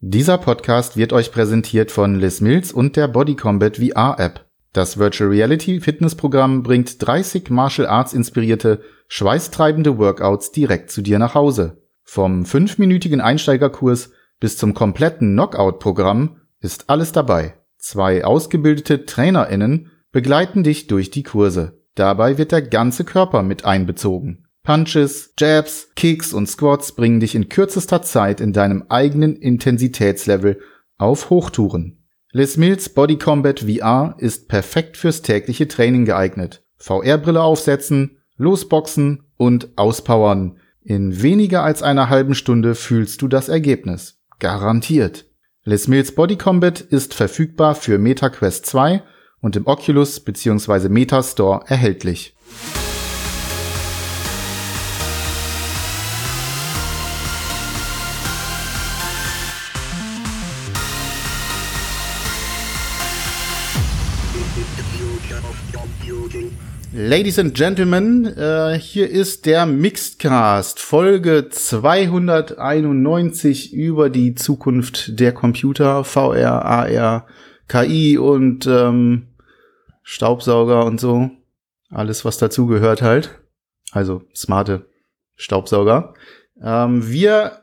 Dieser Podcast wird euch präsentiert von Les Mills und der Body Combat VR App. Das Virtual Reality Fitnessprogramm bringt 30 Martial Arts inspirierte, schweißtreibende Workouts direkt zu dir nach Hause. Vom fünfminütigen Einsteigerkurs bis zum kompletten Knockout-Programm ist alles dabei. Zwei ausgebildete TrainerInnen begleiten dich durch die Kurse. Dabei wird der ganze Körper mit einbezogen. Punches, Jabs, Kicks und Squats bringen dich in kürzester Zeit in deinem eigenen Intensitätslevel auf Hochtouren. Les Mills Body Combat VR ist perfekt fürs tägliche Training geeignet. VR-Brille aufsetzen, losboxen und auspowern. In weniger als einer halben Stunde fühlst du das Ergebnis. Garantiert. Les Mills Body Combat ist verfügbar für MetaQuest 2 und im Oculus bzw. Meta Store erhältlich. Ladies and Gentlemen, äh, hier ist der Mixedcast, Folge 291 über die Zukunft der Computer, VR, AR, KI und ähm, Staubsauger und so. Alles, was dazugehört halt. Also smarte Staubsauger. Ähm, wir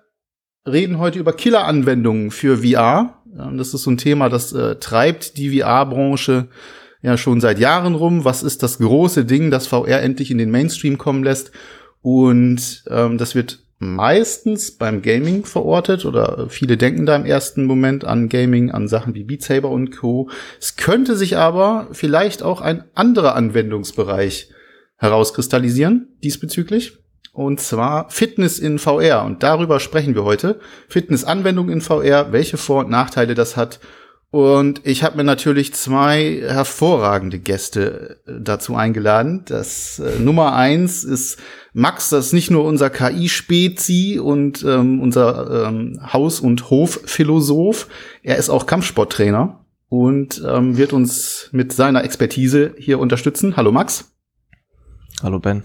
reden heute über Killer-Anwendungen für VR. Ähm, das ist so ein Thema, das äh, treibt die VR-Branche ja schon seit Jahren rum. Was ist das große Ding, das VR endlich in den Mainstream kommen lässt? Und ähm, das wird meistens beim Gaming verortet oder viele denken da im ersten Moment an Gaming, an Sachen wie Beat Saber und Co. Es könnte sich aber vielleicht auch ein anderer Anwendungsbereich herauskristallisieren diesbezüglich. Und zwar Fitness in VR. Und darüber sprechen wir heute. Fitnessanwendung in VR, welche Vor- und Nachteile das hat und ich habe mir natürlich zwei hervorragende Gäste äh, dazu eingeladen. Das äh, Nummer eins ist Max, das ist nicht nur unser KI-Spezi und ähm, unser ähm, Haus- und Hofphilosoph. Er ist auch Kampfsporttrainer und ähm, wird uns mit seiner Expertise hier unterstützen. Hallo Max. Hallo Ben.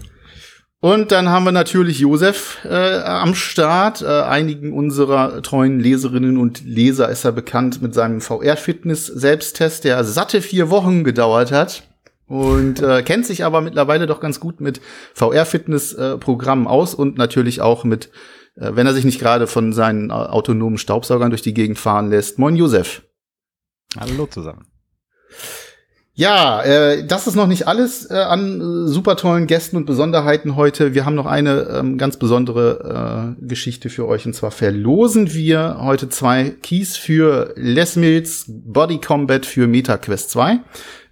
Und dann haben wir natürlich Josef äh, am Start. Äh, einigen unserer treuen Leserinnen und Leser ist er bekannt mit seinem VR-Fitness-Selbsttest, der satte vier Wochen gedauert hat. Und äh, kennt sich aber mittlerweile doch ganz gut mit VR-Fitness-Programmen aus und natürlich auch mit, äh, wenn er sich nicht gerade von seinen äh, autonomen Staubsaugern durch die Gegend fahren lässt. Moin Josef. Hallo zusammen. Ja, äh, das ist noch nicht alles äh, an äh, super tollen Gästen und Besonderheiten heute. Wir haben noch eine ähm, ganz besondere äh, Geschichte für euch und zwar verlosen wir heute zwei Keys für Les Mills Body Combat für MetaQuest 2.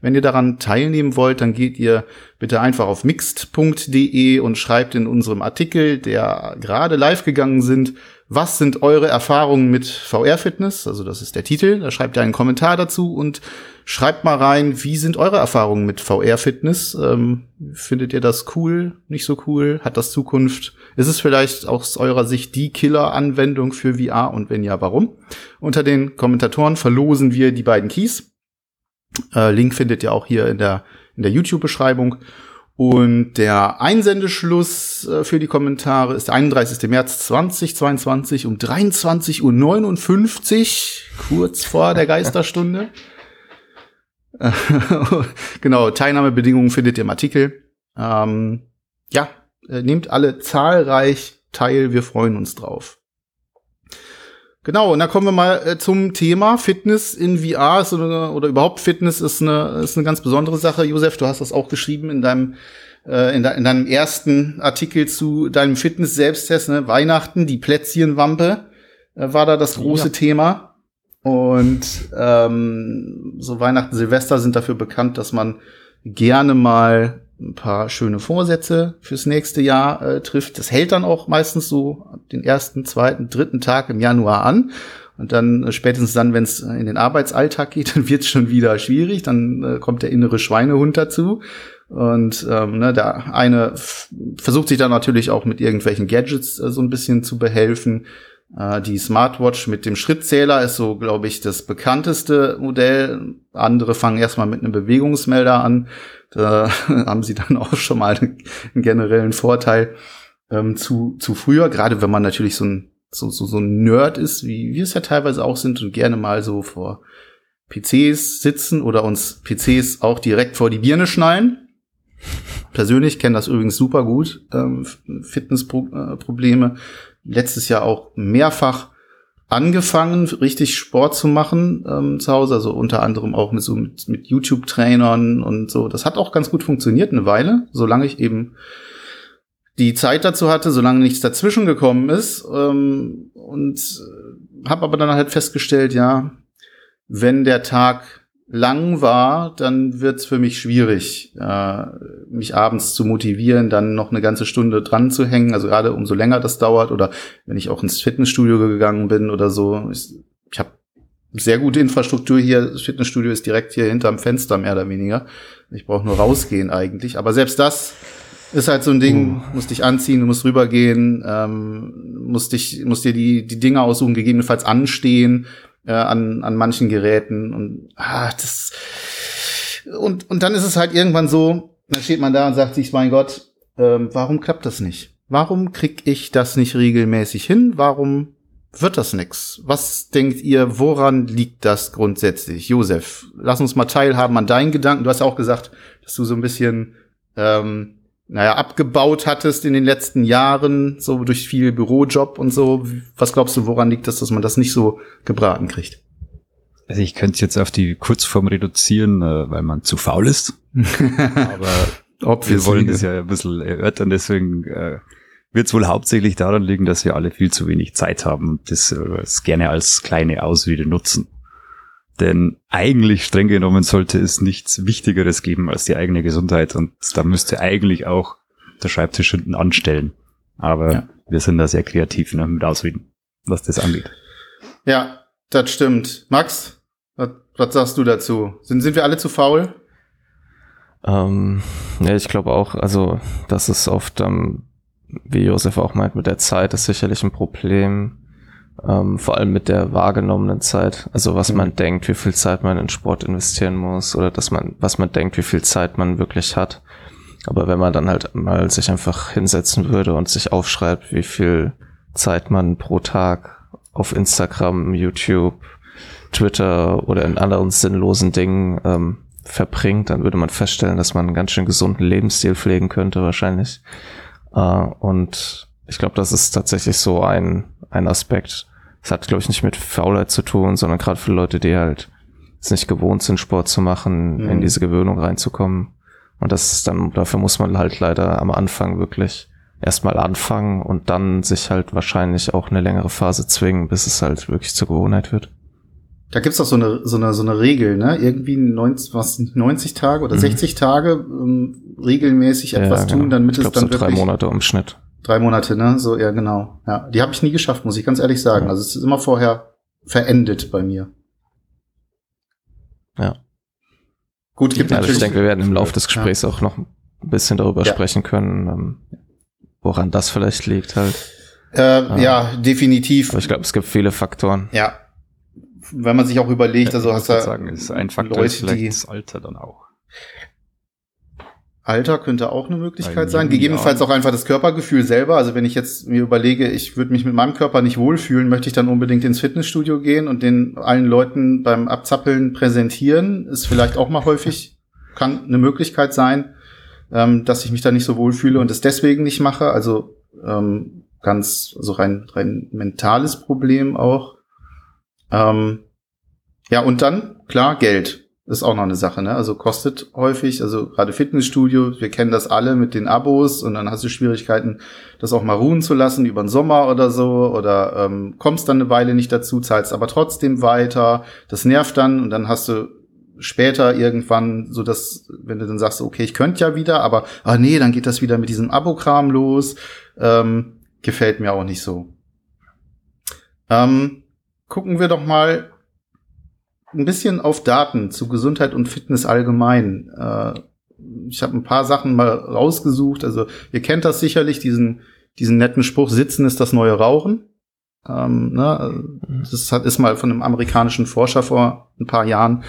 Wenn ihr daran teilnehmen wollt, dann geht ihr bitte einfach auf mixed.de und schreibt in unserem Artikel, der gerade live gegangen sind, was sind eure Erfahrungen mit VR-Fitness? Also das ist der Titel. Da schreibt ihr einen Kommentar dazu und schreibt mal rein, wie sind eure Erfahrungen mit VR-Fitness? Ähm, findet ihr das cool? Nicht so cool? Hat das Zukunft? Ist es vielleicht aus eurer Sicht die Killer-Anwendung für VR? Und wenn ja, warum? Unter den Kommentatoren verlosen wir die beiden Keys. Äh, Link findet ihr auch hier in der, in der YouTube-Beschreibung. Und der Einsendeschluss äh, für die Kommentare ist der 31. März 2022 um 23.59 Uhr, kurz vor der Geisterstunde. genau, Teilnahmebedingungen findet ihr im Artikel. Ähm, ja, äh, nehmt alle zahlreich teil, wir freuen uns drauf. Genau, und dann kommen wir mal äh, zum Thema Fitness in VR ist eine, oder überhaupt Fitness ist eine, ist eine ganz besondere Sache. Josef, du hast das auch geschrieben in deinem, äh, in, de, in deinem ersten Artikel zu deinem Fitness-Selbsttest, ne? Weihnachten, die Plätzchenwampe äh, war da das große ja. Thema. Und ähm, so Weihnachten, Silvester sind dafür bekannt, dass man gerne mal ein paar schöne Vorsätze fürs nächste Jahr äh, trifft. Das hält dann auch meistens so den ersten, zweiten, dritten Tag im Januar an. Und dann äh, spätestens dann, wenn es in den Arbeitsalltag geht, dann wird es schon wieder schwierig. Dann äh, kommt der innere Schweinehund dazu. Und ähm, ne, der eine versucht sich dann natürlich auch mit irgendwelchen Gadgets äh, so ein bisschen zu behelfen. Äh, die Smartwatch mit dem Schrittzähler ist so, glaube ich, das bekannteste Modell. Andere fangen erstmal mit einem Bewegungsmelder an. Da haben sie dann auch schon mal einen generellen Vorteil ähm, zu, zu früher, gerade wenn man natürlich so ein so, so, so ein Nerd ist, wie wir es ja teilweise auch sind und gerne mal so vor PCs sitzen oder uns PCs auch direkt vor die Birne schnallen. Persönlich kenne das übrigens super gut, ähm, Fitnessprobleme. Letztes Jahr auch mehrfach angefangen, richtig Sport zu machen ähm, zu Hause, also unter anderem auch mit so mit, mit YouTube-Trainern und so. Das hat auch ganz gut funktioniert eine Weile, solange ich eben die Zeit dazu hatte, solange nichts dazwischen gekommen ist. Ähm, und äh, habe aber dann halt festgestellt, ja, wenn der Tag lang war, dann wird's für mich schwierig, äh, mich abends zu motivieren, dann noch eine ganze Stunde dran zu hängen. Also gerade umso länger das dauert oder wenn ich auch ins Fitnessstudio gegangen bin oder so. Ich, ich habe sehr gute Infrastruktur hier. Das Fitnessstudio ist direkt hier hinterm Fenster mehr oder weniger. Ich brauche nur rausgehen eigentlich. Aber selbst das ist halt so ein Ding, uh. musst dich anziehen, du musst rübergehen, ähm, musst dich, musst dir die, die Dinge aussuchen, gegebenenfalls anstehen äh, an, an manchen Geräten und ah, das und, und dann ist es halt irgendwann so, dann steht man da und sagt sich, mein Gott, ähm, warum klappt das nicht? Warum krieg ich das nicht regelmäßig hin? Warum wird das nix? Was denkt ihr, woran liegt das grundsätzlich? Josef, lass uns mal teilhaben an deinen Gedanken. Du hast ja auch gesagt, dass du so ein bisschen ähm, naja, abgebaut hattest in den letzten Jahren, so durch viel Bürojob und so. Was glaubst du, woran liegt das, dass man das nicht so gebraten kriegt? Also ich könnte es jetzt auf die Kurzform reduzieren, äh, weil man zu faul ist. Aber wir wollen das ja ein bisschen erörtern, deswegen äh, wird es wohl hauptsächlich daran liegen, dass wir alle viel zu wenig Zeit haben und das, äh, das gerne als kleine Ausrede nutzen. Denn eigentlich streng genommen sollte es nichts Wichtigeres geben als die eigene Gesundheit und da müsste eigentlich auch der Schreibtisch hinten anstellen. Aber ja. wir sind da sehr kreativ ne, mit Ausreden, was das angeht. Ja, das stimmt. Max, was, sagst du dazu? Sind, sind wir alle zu faul? Ähm, ja, ich glaube auch, also das ist oft, ähm, wie Josef auch meint, mit der Zeit ist sicherlich ein Problem ähm, vor allem mit der wahrgenommenen Zeit, also was mhm. man denkt, wie viel Zeit man in Sport investieren muss oder dass man, was man denkt, wie viel Zeit man wirklich hat. Aber wenn man dann halt mal sich einfach hinsetzen würde und sich aufschreibt, wie viel Zeit man pro Tag auf Instagram, YouTube, Twitter oder in anderen sinnlosen Dingen ähm, verbringt, dann würde man feststellen, dass man einen ganz schön gesunden Lebensstil pflegen könnte wahrscheinlich. Äh, und ich glaube, das ist tatsächlich so ein, ein Aspekt, das hat, glaube ich, nicht mit Faulheit zu tun, sondern gerade für Leute, die halt es nicht gewohnt sind, Sport zu machen, mhm. in diese Gewöhnung reinzukommen. Und das ist dann, dafür muss man halt leider am Anfang wirklich erstmal anfangen und dann sich halt wahrscheinlich auch eine längere Phase zwingen, bis es halt wirklich zur Gewohnheit wird. Da gibt's doch so eine, so eine, so eine Regel, ne? Irgendwie 90, was, 90 Tage oder mhm. 60 Tage ähm, regelmäßig etwas ja, genau. tun, damit ich glaub, es dann so drei Monate im Schnitt. Drei Monate, ne? So, ja, genau. Ja, die habe ich nie geschafft, muss ich ganz ehrlich sagen. Ja. Also es ist immer vorher verendet bei mir. Ja. Gut, gibt ja, natürlich. Ich denke, wir werden im Laufe des Gesprächs ja. auch noch ein bisschen darüber ja. sprechen können, ähm, woran das vielleicht liegt halt. Äh, ja. ja, definitiv. Aber ich glaube, es gibt viele Faktoren. Ja. Wenn man sich auch überlegt, also hast du sagen, ist ein Faktor Leute, ist vielleicht das Alter dann auch. Alter könnte auch eine Möglichkeit sein. Gegebenenfalls auch einfach das Körpergefühl selber. Also wenn ich jetzt mir überlege, ich würde mich mit meinem Körper nicht wohlfühlen, möchte ich dann unbedingt ins Fitnessstudio gehen und den allen Leuten beim Abzappeln präsentieren. Ist vielleicht auch mal häufig, kann eine Möglichkeit sein, ähm, dass ich mich da nicht so wohlfühle und es deswegen nicht mache. Also ähm, ganz, also rein, rein mentales Problem auch. Ähm, ja, und dann, klar, Geld ist auch noch eine Sache, ne? Also kostet häufig, also gerade Fitnessstudio, wir kennen das alle mit den Abos und dann hast du Schwierigkeiten, das auch mal ruhen zu lassen über den Sommer oder so oder ähm, kommst dann eine Weile nicht dazu, zahlst aber trotzdem weiter. Das nervt dann und dann hast du später irgendwann so dass, wenn du dann sagst, okay, ich könnte ja wieder, aber ah nee, dann geht das wieder mit diesem Abo-Kram los. Ähm, gefällt mir auch nicht so. Ähm, gucken wir doch mal ein bisschen auf Daten zu Gesundheit und Fitness allgemein. Äh, ich habe ein paar Sachen mal rausgesucht. Also ihr kennt das sicherlich, diesen, diesen netten Spruch, Sitzen ist das neue Rauchen. Ähm, ne? Das hat, ist mal von einem amerikanischen Forscher vor ein paar Jahren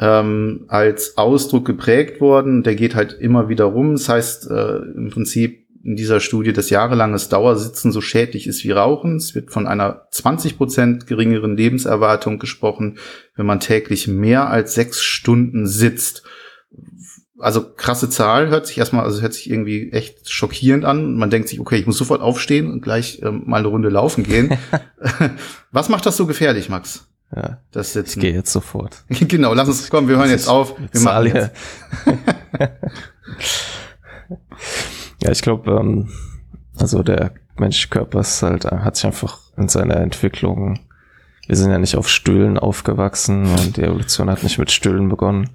ähm, als Ausdruck geprägt worden. Der geht halt immer wieder rum. Das heißt äh, im Prinzip in dieser Studie, dass jahrelanges Dauersitzen so schädlich ist wie Rauchen. Es wird von einer 20 Prozent geringeren Lebenserwartung gesprochen, wenn man täglich mehr als sechs Stunden sitzt. Also krasse Zahl, hört sich erstmal, also hört sich irgendwie echt schockierend an. Man denkt sich, okay, ich muss sofort aufstehen und gleich ähm, mal eine Runde laufen gehen. Was macht das so gefährlich, Max? Ja, das Sitzen. Ich gehe jetzt sofort. genau, lass uns kommen, wir hören jetzt auf. Wir machen jetzt. ja, ich glaube, ähm, also der menschliche Körper ist halt, äh, hat sich einfach in seiner Entwicklung, wir sind ja nicht auf Stühlen aufgewachsen und die Evolution hat nicht mit Stühlen begonnen.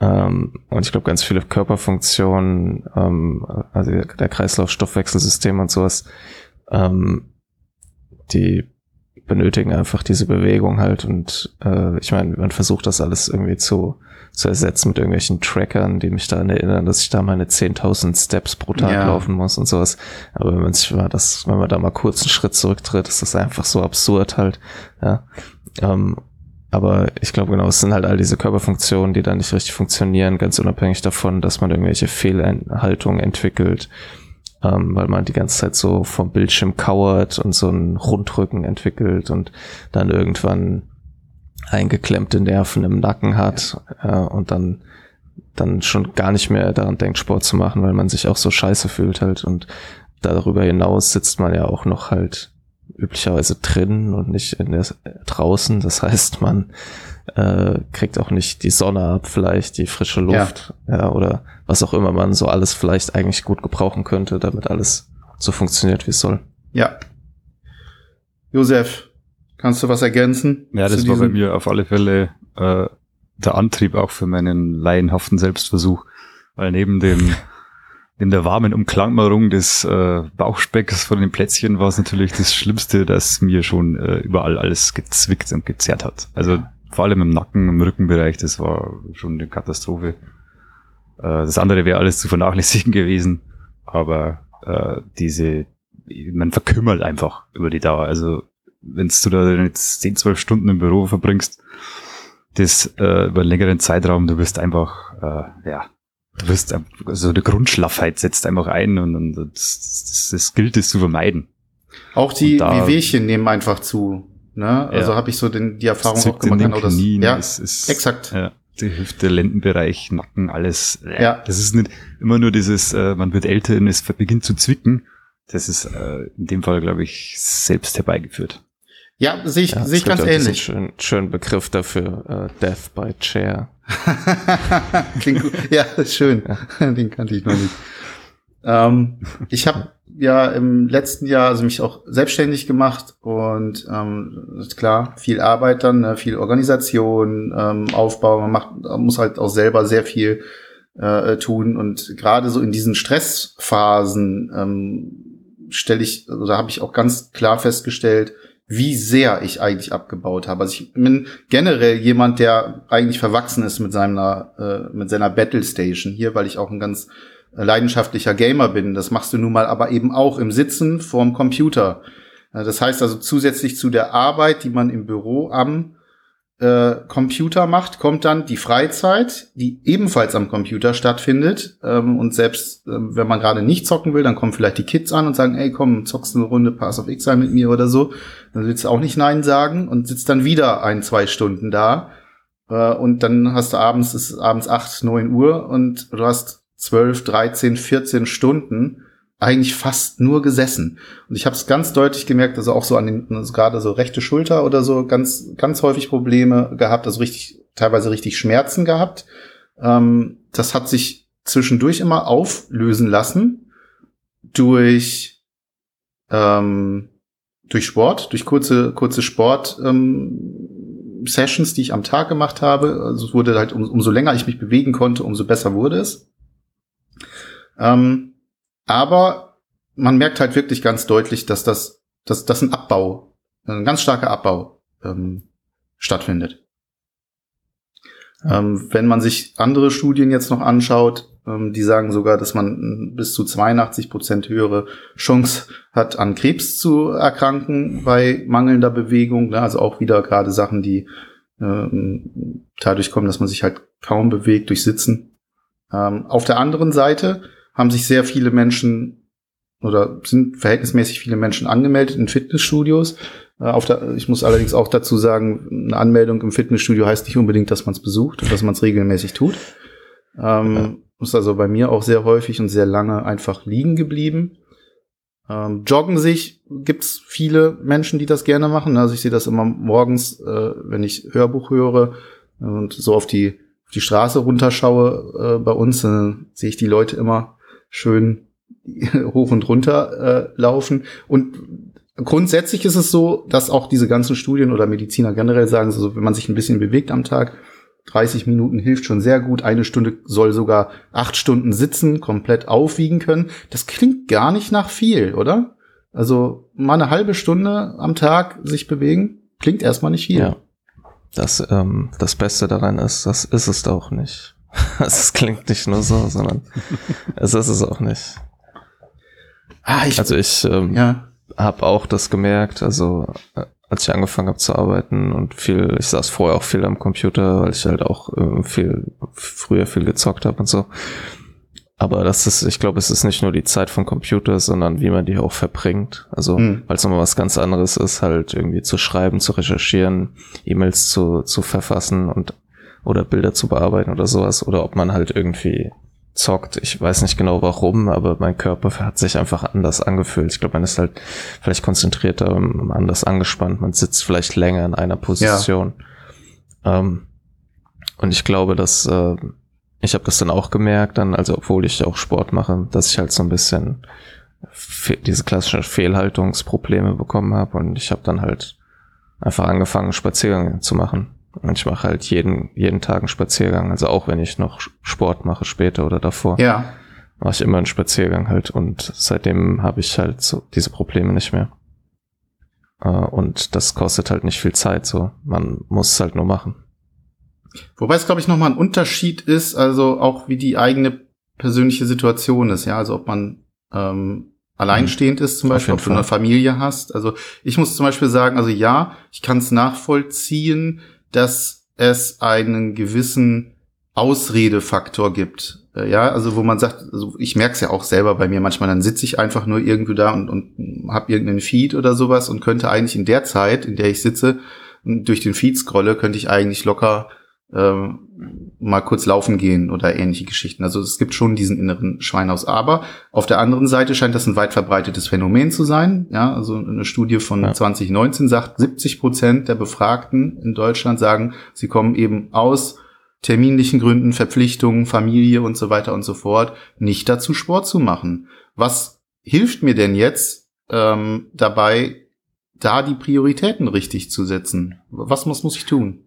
Ähm, und ich glaube, ganz viele Körperfunktionen, ähm, also der Kreislauf, Stoffwechselsystem und sowas, ähm, die benötigen einfach diese Bewegung halt und äh, ich meine, man versucht das alles irgendwie zu, zu ersetzen mit irgendwelchen Trackern, die mich daran erinnern, dass ich da meine 10.000 Steps pro Tag ja. laufen muss und sowas. Aber wenn man sich mal das, wenn man da mal kurz einen Schritt zurücktritt, ist das einfach so absurd halt, ja. Ähm, aber ich glaube genau, es sind halt all diese Körperfunktionen, die da nicht richtig funktionieren, ganz unabhängig davon, dass man irgendwelche Fehlhaltungen entwickelt, ähm, weil man die ganze Zeit so vom Bildschirm kauert und so einen Rundrücken entwickelt und dann irgendwann eingeklemmte Nerven im Nacken hat äh, und dann dann schon gar nicht mehr daran denkt, Sport zu machen, weil man sich auch so scheiße fühlt halt und darüber hinaus sitzt man ja auch noch halt üblicherweise drin und nicht in der, draußen. Das heißt, man äh, kriegt auch nicht die Sonne ab, vielleicht die frische Luft ja. ja. oder was auch immer man so alles vielleicht eigentlich gut gebrauchen könnte, damit alles so funktioniert, wie es soll. Ja. Josef, kannst du was ergänzen? Ja, das war bei mir auf alle Fälle äh, der Antrieb auch für meinen laienhaften Selbstversuch, weil neben dem in der warmen Umklammerung des äh, Bauchspecks von den Plätzchen war es natürlich das Schlimmste, dass mir schon äh, überall alles gezwickt und gezerrt hat. Also vor allem im Nacken, im Rückenbereich, das war schon eine Katastrophe. Äh, das andere wäre alles zu vernachlässigen gewesen, aber äh, diese, man verkümmert einfach über die Dauer. Also wenn du da jetzt 10, 12 Stunden im Büro verbringst, das äh, über einen längeren Zeitraum, du wirst einfach, äh, ja, du wirst, also eine Grundschlaffheit setzt einfach ein und, und das, das, das gilt es zu vermeiden. Auch die Wehwehchen nehmen einfach zu. Ne? Also ja. habe ich so den, die Erfahrung auch gemacht. Genau das, ja, ist, ist, exakt. Ja, die Hüfte, Lendenbereich, Nacken, alles. Ja. Das ist nicht immer nur dieses, äh, man wird älter und es beginnt zu zwicken. Das ist äh, in dem Fall, glaube ich, selbst herbeigeführt. Ja, sehe ich, ja, sehe ich ganz ähnlich. Schön, schönen Begriff dafür, äh, Death by Chair. Klingt gut. Ja, schön. Den kannte ich noch nicht. Ähm, ich habe ja im letzten Jahr also mich auch selbstständig gemacht und ähm, ist klar, viel Arbeit dann, ne, viel Organisation, ähm, Aufbau, man macht, man muss halt auch selber sehr viel äh, tun und gerade so in diesen Stressphasen ähm, stelle ich, oder also habe ich auch ganz klar festgestellt, wie sehr ich eigentlich abgebaut habe. Also ich bin generell jemand, der eigentlich verwachsen ist mit seiner, äh, mit seiner Battle Station hier, weil ich auch ein ganz leidenschaftlicher Gamer bin. Das machst du nun mal aber eben auch im Sitzen vorm Computer. Das heißt also zusätzlich zu der Arbeit, die man im Büro am äh, Computer macht, kommt dann die Freizeit, die ebenfalls am Computer stattfindet. Ähm, und selbst äh, wenn man gerade nicht zocken will, dann kommen vielleicht die Kids an und sagen, ey, komm, zockst eine Runde Pass of Exile mit mir oder so. Dann willst du auch nicht Nein sagen und sitzt dann wieder ein, zwei Stunden da. Äh, und dann hast du abends, ist abends acht, neun Uhr und du hast 12, 13, 14 Stunden eigentlich fast nur gesessen. Und ich habe es ganz deutlich gemerkt, also auch so an den, also gerade so rechte Schulter oder so, ganz, ganz häufig Probleme gehabt, also richtig, teilweise richtig Schmerzen gehabt. Ähm, das hat sich zwischendurch immer auflösen lassen durch, ähm, durch Sport, durch kurze, kurze Sport, ähm, Sessions, die ich am Tag gemacht habe. Also es wurde halt, um, umso länger ich mich bewegen konnte, umso besser wurde es. Ähm, aber man merkt halt wirklich ganz deutlich, dass das, dass, dass ein Abbau, ein ganz starker Abbau ähm, stattfindet. Ähm, wenn man sich andere Studien jetzt noch anschaut, ähm, die sagen sogar, dass man bis zu 82 Prozent höhere Chance hat, an Krebs zu erkranken bei mangelnder Bewegung. Ne? Also auch wieder gerade Sachen, die ähm, dadurch kommen, dass man sich halt kaum bewegt durch Sitzen. Ähm, auf der anderen Seite haben sich sehr viele Menschen oder sind verhältnismäßig viele Menschen angemeldet in Fitnessstudios. Äh, auf der, ich muss allerdings auch dazu sagen, eine Anmeldung im Fitnessstudio heißt nicht unbedingt, dass man es besucht und dass man es regelmäßig tut. Ähm, ja. Ist also bei mir auch sehr häufig und sehr lange einfach liegen geblieben. Ähm, joggen sich gibt's viele Menschen, die das gerne machen. Also ich sehe das immer morgens, äh, wenn ich Hörbuch höre und so auf die, auf die Straße runterschaue äh, bei uns, dann sehe ich die Leute immer schön hoch und runter äh, laufen. Und grundsätzlich ist es so, dass auch diese ganzen Studien oder Mediziner generell sagen, also wenn man sich ein bisschen bewegt am Tag, 30 Minuten hilft schon sehr gut. Eine Stunde soll sogar acht Stunden sitzen, komplett aufwiegen können. Das klingt gar nicht nach viel, oder? Also mal eine halbe Stunde am Tag sich bewegen, klingt erstmal nicht viel. Ja. Das, ähm, das Beste daran ist, das ist es auch nicht. Es klingt nicht nur so, sondern es ist es auch nicht. Ah, ich, also ich ähm, ja. habe auch das gemerkt, also äh, als ich angefangen habe zu arbeiten und viel, ich saß vorher auch viel am Computer, weil ich halt auch äh, viel, früher viel gezockt habe und so. Aber das ist, ich glaube, es ist nicht nur die Zeit vom Computer, sondern wie man die auch verbringt. Also, mhm. weil es nochmal was ganz anderes ist, halt irgendwie zu schreiben, zu recherchieren, E-Mails zu, zu verfassen und oder Bilder zu bearbeiten oder sowas. Oder ob man halt irgendwie zockt. Ich weiß nicht genau warum, aber mein Körper hat sich einfach anders angefühlt. Ich glaube, man ist halt vielleicht konzentrierter, anders angespannt. Man sitzt vielleicht länger in einer Position. Ja. Ähm, und ich glaube, dass äh, ich habe das dann auch gemerkt, dann, also obwohl ich auch Sport mache, dass ich halt so ein bisschen diese klassischen Fehlhaltungsprobleme bekommen habe und ich habe dann halt einfach angefangen, Spaziergänge zu machen. Und ich mache halt jeden, jeden Tag einen Spaziergang. Also auch wenn ich noch Sport mache später oder davor. Ja. Mache ich immer einen Spaziergang halt. Und seitdem habe ich halt so diese Probleme nicht mehr. Äh, und das kostet halt nicht viel Zeit so. Man muss es halt nur machen. Wobei es, glaube ich, nochmal ein Unterschied ist, also auch wie die eigene persönliche Situation ist, ja. Also ob man ähm, alleinstehend ist, zum Beispiel, ob du eine Familie hast. Also ich muss zum Beispiel sagen, also ja, ich kann es nachvollziehen, dass es einen gewissen Ausredefaktor gibt. Äh, ja, also wo man sagt, also ich merke es ja auch selber bei mir manchmal, dann sitze ich einfach nur irgendwie da und, und habe irgendeinen Feed oder sowas und könnte eigentlich in der Zeit, in der ich sitze durch den Feed scrolle, könnte ich eigentlich locker ähm, mal kurz laufen gehen oder ähnliche Geschichten. Also es gibt schon diesen inneren Schweinhaus. Aber auf der anderen Seite scheint das ein weit verbreitetes Phänomen zu sein. Ja, also eine Studie von ja. 2019 sagt, 70 Prozent der Befragten in Deutschland sagen, sie kommen eben aus terminlichen Gründen, Verpflichtungen, Familie und so weiter und so fort, nicht dazu Sport zu machen. Was hilft mir denn jetzt ähm, dabei, da die Prioritäten richtig zu setzen? Was muss, muss ich tun?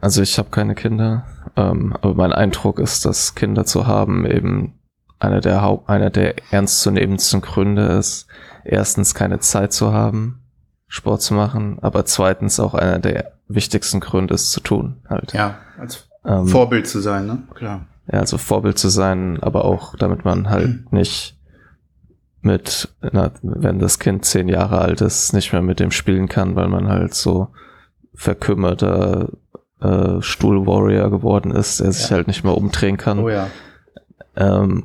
Also ich habe keine Kinder, ähm, aber mein Eindruck ist, dass Kinder zu haben eben einer der Haupt, einer der ernstzunehmendsten Gründe ist, erstens keine Zeit zu haben, Sport zu machen, aber zweitens auch einer der wichtigsten Gründe ist zu tun halt. Ja, als ähm, Vorbild zu sein, ne? Klar. Ja, also Vorbild zu sein, aber auch damit man halt mhm. nicht mit, na, wenn das Kind zehn Jahre alt ist, nicht mehr mit dem spielen kann, weil man halt so verkümmerter äh, Stuhl-Warrior geworden ist, der sich ja. halt nicht mehr umdrehen kann. Oh ja. Ähm,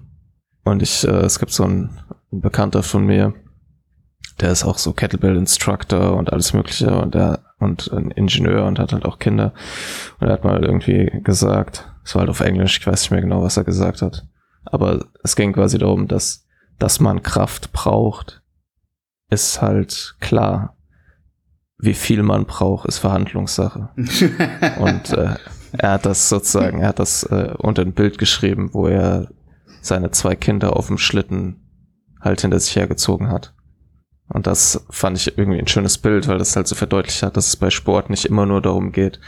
und ich, äh, es gibt so einen, einen Bekannter von mir, der ist auch so Kettlebell-Instructor und alles Mögliche und der und ein Ingenieur und hat halt auch Kinder. Und er hat mal irgendwie gesagt, es war halt auf Englisch, ich weiß nicht mehr genau, was er gesagt hat. Aber es ging quasi darum, dass, dass man Kraft braucht, ist halt klar wie viel man braucht, ist Verhandlungssache. und äh, er hat das sozusagen, er hat das äh, unter ein Bild geschrieben, wo er seine zwei Kinder auf dem Schlitten halt hinter sich hergezogen hat. Und das fand ich irgendwie ein schönes Bild, weil das halt so verdeutlicht hat, dass es bei Sport nicht immer nur darum geht,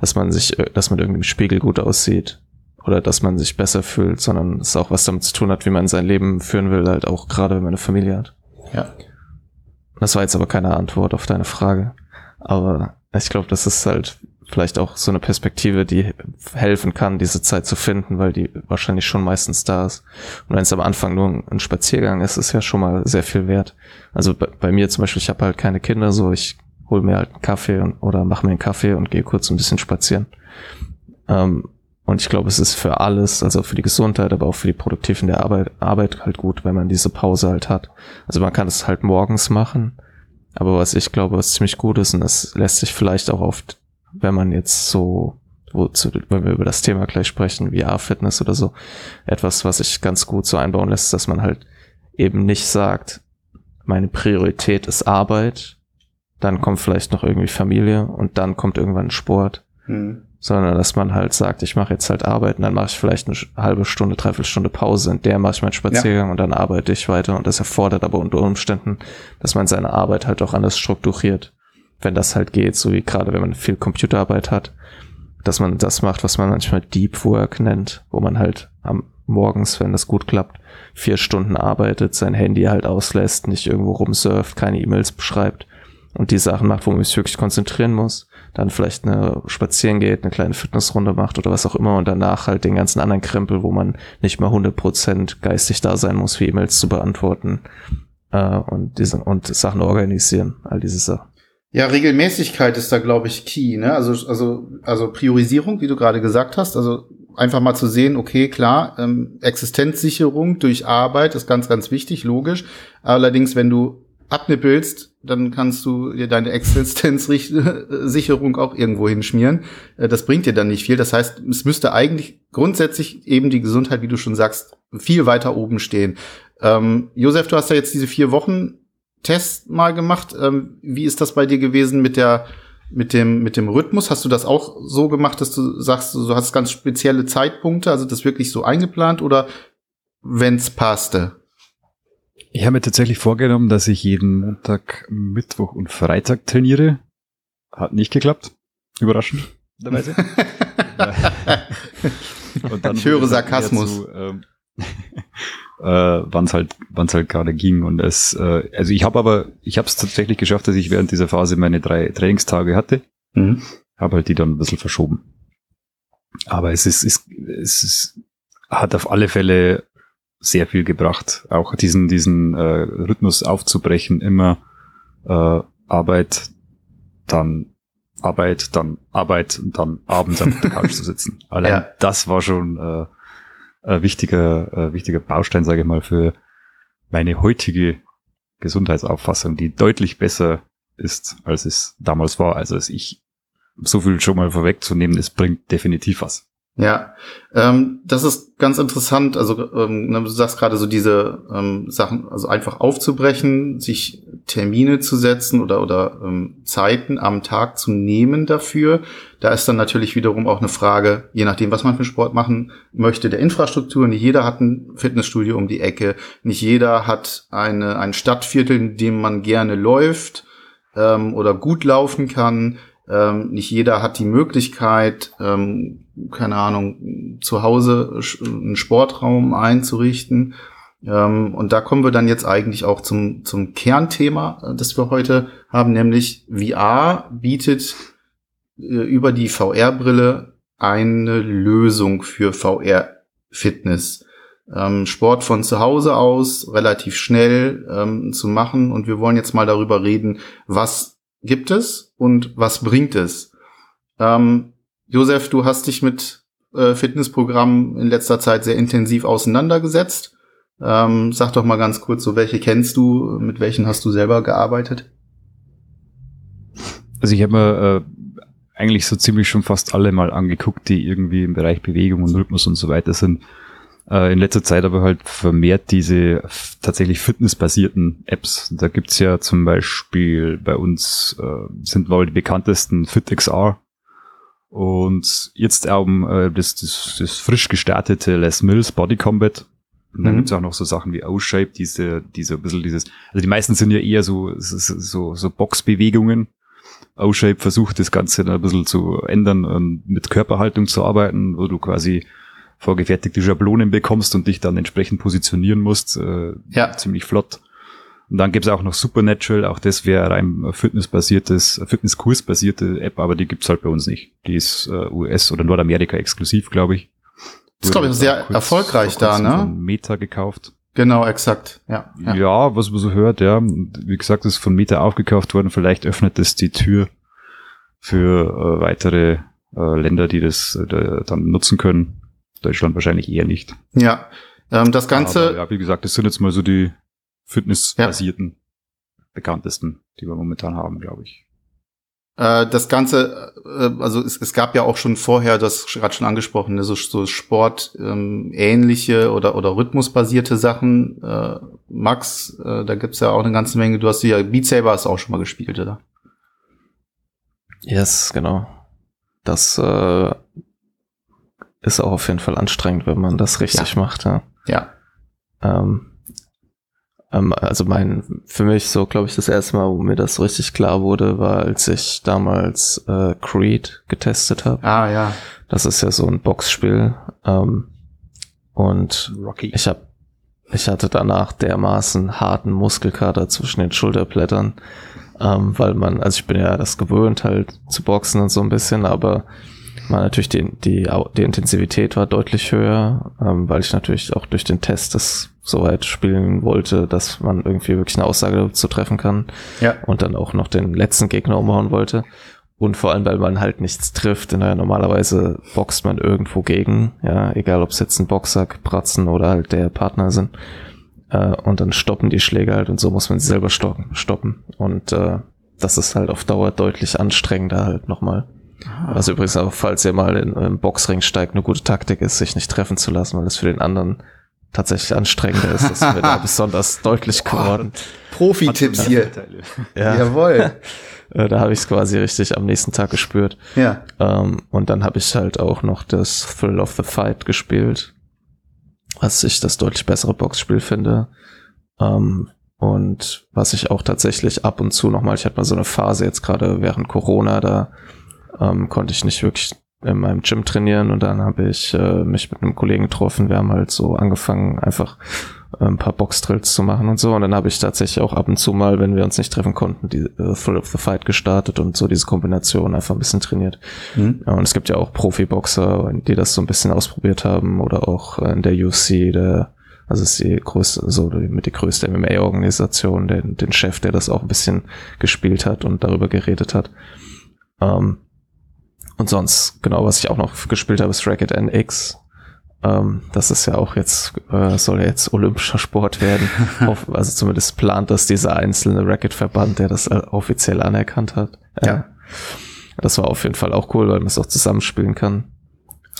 dass man sich, äh, dass man irgendwie im Spiegel gut aussieht oder dass man sich besser fühlt, sondern es auch was damit zu tun hat, wie man sein Leben führen will, halt auch gerade wenn man eine Familie hat. Ja. Das war jetzt aber keine Antwort auf deine Frage. Aber ich glaube, das ist halt vielleicht auch so eine Perspektive, die helfen kann, diese Zeit zu finden, weil die wahrscheinlich schon meistens da ist. Und wenn es am Anfang nur ein Spaziergang ist, ist ja schon mal sehr viel wert. Also bei, bei mir zum Beispiel, ich habe halt keine Kinder, so ich hole mir halt einen Kaffee und, oder mache mir einen Kaffee und gehe kurz ein bisschen spazieren. Ähm, Und ich glaube, es ist für alles, also für die Gesundheit, aber auch für die Produktiven der Arbeit, Arbeit halt gut, wenn man diese Pause halt hat. Also man kann es halt morgens machen. Aber was ich glaube, was ziemlich gut ist, und das lässt sich vielleicht auch oft, wenn man jetzt so, wozu, wenn wir über das Thema gleich sprechen, VR-Fitness oder so, etwas, was sich ganz gut so einbauen lässt, dass man halt eben nicht sagt, meine Priorität ist Arbeit, dann kommt vielleicht noch irgendwie Familie und dann kommt irgendwann Sport. Hm sondern dass man halt sagt, ich mache jetzt halt Arbeit und dann mache ich vielleicht eine halbe Stunde, dreiviertel Stunde Pause, in der mache ich meinen Spaziergang ja. und dann arbeite ich weiter und das erfordert aber unter Umständen, dass man seine Arbeit halt auch anders strukturiert. Wenn das halt geht, so wie gerade wenn man viel Computerarbeit hat, dass man das macht, was man manchmal Deep Work nennt, wo man halt am morgens, wenn das gut klappt, vier Stunden arbeitet, sein Handy halt auslässt, nicht irgendwo rumsurft, keine E-Mails beschreibt und die Sachen macht, wo man sich wirklich konzentrieren muss dann vielleicht eine spazieren geht, eine kleine Fitnessrunde macht oder was auch immer und danach halt den ganzen anderen Krempel, wo man nicht mal 100% geistig da sein muss, wie E-Mails zu beantworten äh, und, diese, und Sachen organisieren, all diese Sachen. Ja, Regelmäßigkeit ist da, glaube ich, key, ne? Also, also, also Priorisierung, wie du gerade gesagt hast. Also einfach mal zu sehen, okay, klar, ähm, Existenzsicherung durch Arbeit ist ganz, ganz wichtig, logisch. Allerdings, wenn du abnippelst, dann kannst du dir deine Existenzsicherung auch irgendwo hinschmieren. Äh, das bringt dir dann nicht viel. Das heißt, es müsste eigentlich grundsätzlich eben die Gesundheit, wie du schon sagst, viel weiter oben stehen. Ähm, Josef, du hast ja jetzt diese vier Wochen Test mal gemacht. Ähm, wie ist das bei dir gewesen mit der mit dem mit dem Rhythmus? Hast du das auch so gemacht, dass du sagst, du hast ganz spezielle Zeitpunkte, also das wirklich so eingeplant oder wenn's passte? Ich habe mir tatsächlich vorgenommen, dass ich jeden Montag, Mittwoch und Freitag trainiere. Hat nicht geklappt. Überraschend. und dann ich höre Sarkasmus. Zu, ähm, äh, wann es halt, wann's halt gerade ging. Und es, äh, also ich habe aber, ich habe es tatsächlich geschafft, dass ich während dieser Phase meine drei Trainingstage hatte. Mhm. Habe halt die dann ein bisschen verschoben. Aber es ist, ist, es ist, hat auf alle Fälle sehr viel gebracht. Auch diesen, diesen äh, Rhythmus aufzubrechen, immer äh, Arbeit, dann Arbeit, dann Arbeit und dann abends auf der Couch zu sitzen. Allein ja. das war schon äh, ein wichtiger, äh, wichtiger Baustein, sage ich mal, für meine heutige Gesundheitsauffassung, die deutlich besser ist, als es damals war. Also als ich so viel schon mal vorwegzunehmen, es bringt definitiv was. Ja, ähm, das ist ganz interessant. Also ähm, ne, du sagst gerade so diese ähm, Sachen, also einfach aufzubrechen, sich Termine zu setzen oder oder ähm, Zeiten am Tag zu nehmen dafür. Da ist dann natürlich wiederum auch eine Frage, je nachdem, was man für Sport machen möchte, der Infrastruktur. Nicht jeder hat ein Fitnessstudio um die Ecke. Nicht jeder hat eine ein Stadtviertel, in dem man gerne läuft ähm, oder gut laufen kann. Ähm, nicht jeder hat die Möglichkeit, ähm, keine Ahnung, zu Hause einen Sportraum einzurichten. Ähm, und da kommen wir dann jetzt eigentlich auch zum, zum Kernthema, äh, das wir heute haben, nämlich VR bietet äh, über die VR-Brille eine Lösung für VR-Fitness. Ähm, Sport von zu Hause aus relativ schnell ähm, zu machen. Und wir wollen jetzt mal darüber reden, was gibt es und was bringt es? Ähm, Josef, du hast dich mit äh, Fitnessprogrammen in letzter Zeit sehr intensiv auseinandergesetzt. Ähm, sag doch mal ganz kurz, so welche kennst du, mit welchen hast du selber gearbeitet? Also ich habe mir äh, eigentlich so ziemlich schon fast alle mal angeguckt, die irgendwie im Bereich Bewegung und Rhythmus und so weiter sind. Äh, in letzter Zeit aber halt vermehrt diese tatsächlich fitnessbasierten Apps. Da gibt's ja zum Beispiel bei uns äh, sind wohl die bekanntesten FitXR und jetzt auch äh, das, das, das frisch gestartete Les Mills Body Combat. Und dann mhm. gibt's auch noch so Sachen wie O-Shape, diese, diese ein bisschen dieses, also die meisten sind ja eher so, so, so, so Boxbewegungen. O-Shape versucht das Ganze dann ein bisschen zu ändern und mit Körperhaltung zu arbeiten, wo du quasi vorgefertigte Schablonen bekommst und dich dann entsprechend positionieren musst. Äh, ja. Ziemlich flott. Und dann gibt's auch noch Supernatural, auch das wäre rein fitnessbasiertes, Fitnesskursbasierte App, aber die gibt's halt bei uns nicht. Die ist äh, US oder Nordamerika exklusiv, glaube ich. Das ist, glaube ich, sehr erfolgreich da, ne? Meta gekauft. Genau, exakt. Ja, ja, ja. was man so hört, ja. Wie gesagt, ist von Meta aufgekauft worden. Vielleicht öffnet es die Tür für äh, weitere äh, Länder, die das äh, dann nutzen können. Deutschland wahrscheinlich eher nicht. Ja, ähm, das Ganze. Aber, ja, wie gesagt, das sind jetzt mal so die fitnessbasierten ja. bekanntesten, die wir momentan haben, glaube ich. Äh, das Ganze, äh, also es, es gab ja auch schon vorher, das gerade schon angesprochen, ne, so, so Sport ähm, oder oder rhythmusbasierte Sachen. Äh, Max, da gibt's ja auch eine ganze Menge. Du hast ja Beat Saber hast auch schon mal gespielt, oder? Yes, genau. Das äh, ist auch auf jeden Fall anstrengend, wenn man das richtig ja. macht. Ja. ja. Ähm, ähm, also mein, für mich so, glaube ich, das erste Mal, wo mir das so richtig klar wurde, war, als ich damals äh, Creed getestet habe. Ah ja. Das ist ja so ein Boxspiel. Ähm, und Rocky. ich habe ich hatte danach dermaßen harten Muskelkater zwischen den Schulterblättern, ähm, weil man, also ich bin ja das gewöhnt halt zu boxen und so ein bisschen, aber man natürlich die, die, die Intensivität war deutlich höher, ähm, weil ich natürlich auch durch den Test das so weit spielen wollte, dass man irgendwie wirklich eine Aussage dazu treffen kann. Ja. Und dann auch noch den letzten Gegner umhauen wollte. Und vor allem, weil man halt nichts trifft. Denn normalerweise boxt man irgendwo gegen, ja, egal ob es jetzt ein Boxsack, Pratzen oder halt der Partner sind. Äh, und dann stoppen die Schläge halt und so muss man sie selber stoppen. Und äh, das ist halt auf Dauer deutlich anstrengender halt nochmal. Ah. Was übrigens auch, falls ihr mal in, im Boxring steigt, eine gute Taktik ist, sich nicht treffen zu lassen, weil es für den anderen tatsächlich anstrengender ist. Das ist mir da besonders deutlich geworden. Profi-Tipps hier. Ja. Jawohl. Äh, da habe ich es quasi richtig am nächsten Tag gespürt. Ja. Ähm, und dann habe ich halt auch noch das Thrill of the Fight gespielt, was ich das deutlich bessere Boxspiel finde. Ähm, und was ich auch tatsächlich ab und zu nochmal, ich hatte mal so eine Phase jetzt gerade während Corona, da ähm, konnte ich nicht wirklich in meinem Gym trainieren und dann habe ich äh, mich mit einem Kollegen getroffen. Wir haben halt so angefangen, einfach äh, ein paar Boxdrills zu machen und so. Und dann habe ich tatsächlich auch ab und zu mal, wenn wir uns nicht treffen konnten, die äh, Full of the Fight gestartet und so diese Kombination einfach ein bisschen trainiert. Mhm. Ja, und es gibt ja auch Profiboxer, die das so ein bisschen ausprobiert haben oder auch in der UC, der also ist die größte, so die, mit die größte MMA-Organisation, den, den Chef, der das auch ein bisschen gespielt hat und darüber geredet hat. Ähm, und sonst, genau, was ich auch noch gespielt habe, ist Racket NX. Ähm, das ist ja auch jetzt, äh, soll ja jetzt olympischer Sport werden. also zumindest plant das dieser einzelne Racket-Verband, der das äh, offiziell anerkannt hat. Äh, ja. Das war auf jeden Fall auch cool, weil man es auch zusammenspielen kann.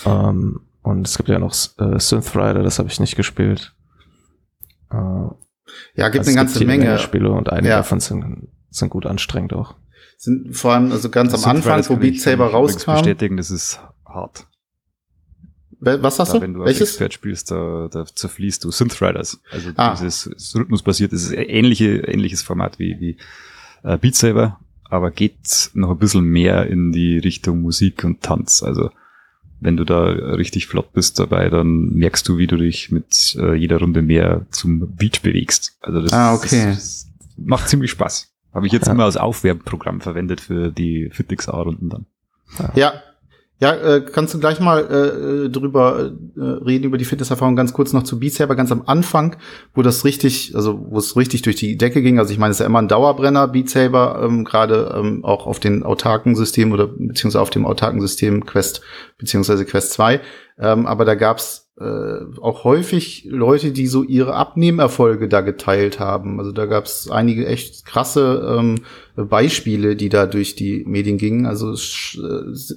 Ähm, und es gibt ja noch äh, Synth Rider, das habe ich nicht gespielt. Äh, ja, gibt also eine ganze Menge. Menge Spiele und einige ja. davon sind, sind gut anstrengend auch sind vor allem, also ganz das am Anfang, wo Beat Saber rauskam. bestätigen, das ist hart. Was hast da, du? Wenn du Welches? Expert spielst, da, da zerfließt du Synth Riders. Also ah. dieses Rhythmusbasiert, das ist ähnliche, ähnliches Format wie, wie äh, Beat Saber, aber geht noch ein bisschen mehr in die Richtung Musik und Tanz. Also wenn du da richtig flott bist dabei, dann merkst du, wie du dich mit äh, jeder Runde mehr zum Beat bewegst. Also das, ah, okay. das macht ziemlich Spaß. Habe ich jetzt ja. immer als Aufwärmprogramm verwendet für die Fitix A-Runden dann. Ja. Ja, äh, kannst du gleich mal äh, drüber äh, reden, über die Fitnesserfahrung ganz kurz noch zu Beat Saber, ganz am Anfang, wo das richtig, also wo es richtig durch die Decke ging. Also ich meine, es ist ja immer ein Dauerbrenner, Beat Saber, ähm, gerade ähm, auch auf den autarken Systemen oder beziehungsweise auf dem autarken System Quest beziehungsweise Quest 2. Ähm, aber da gab's äh, auch häufig Leute, die so ihre Abnehmerfolge da geteilt haben. Also da gab es einige echt krasse ähm, Beispiele, die da durch die Medien gingen. Also es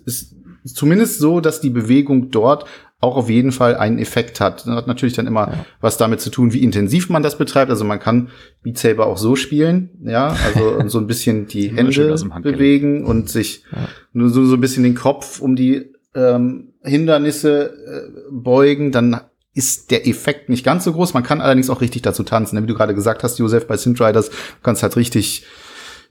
ist zumindest so, dass die Bewegung dort auch auf jeden Fall einen Effekt hat. Das hat natürlich dann immer ja. was damit zu tun, wie intensiv man das betreibt. Also man kann Beat Saber auch so spielen, ja, also so ein bisschen die Hände bewegen und sich ja. nur so, so ein bisschen den Kopf um die ähm, Hindernisse äh, beugen, dann ist der Effekt nicht ganz so groß. Man kann allerdings auch richtig dazu tanzen. Wie du gerade gesagt hast, Josef, bei Synth Riders, du kannst halt richtig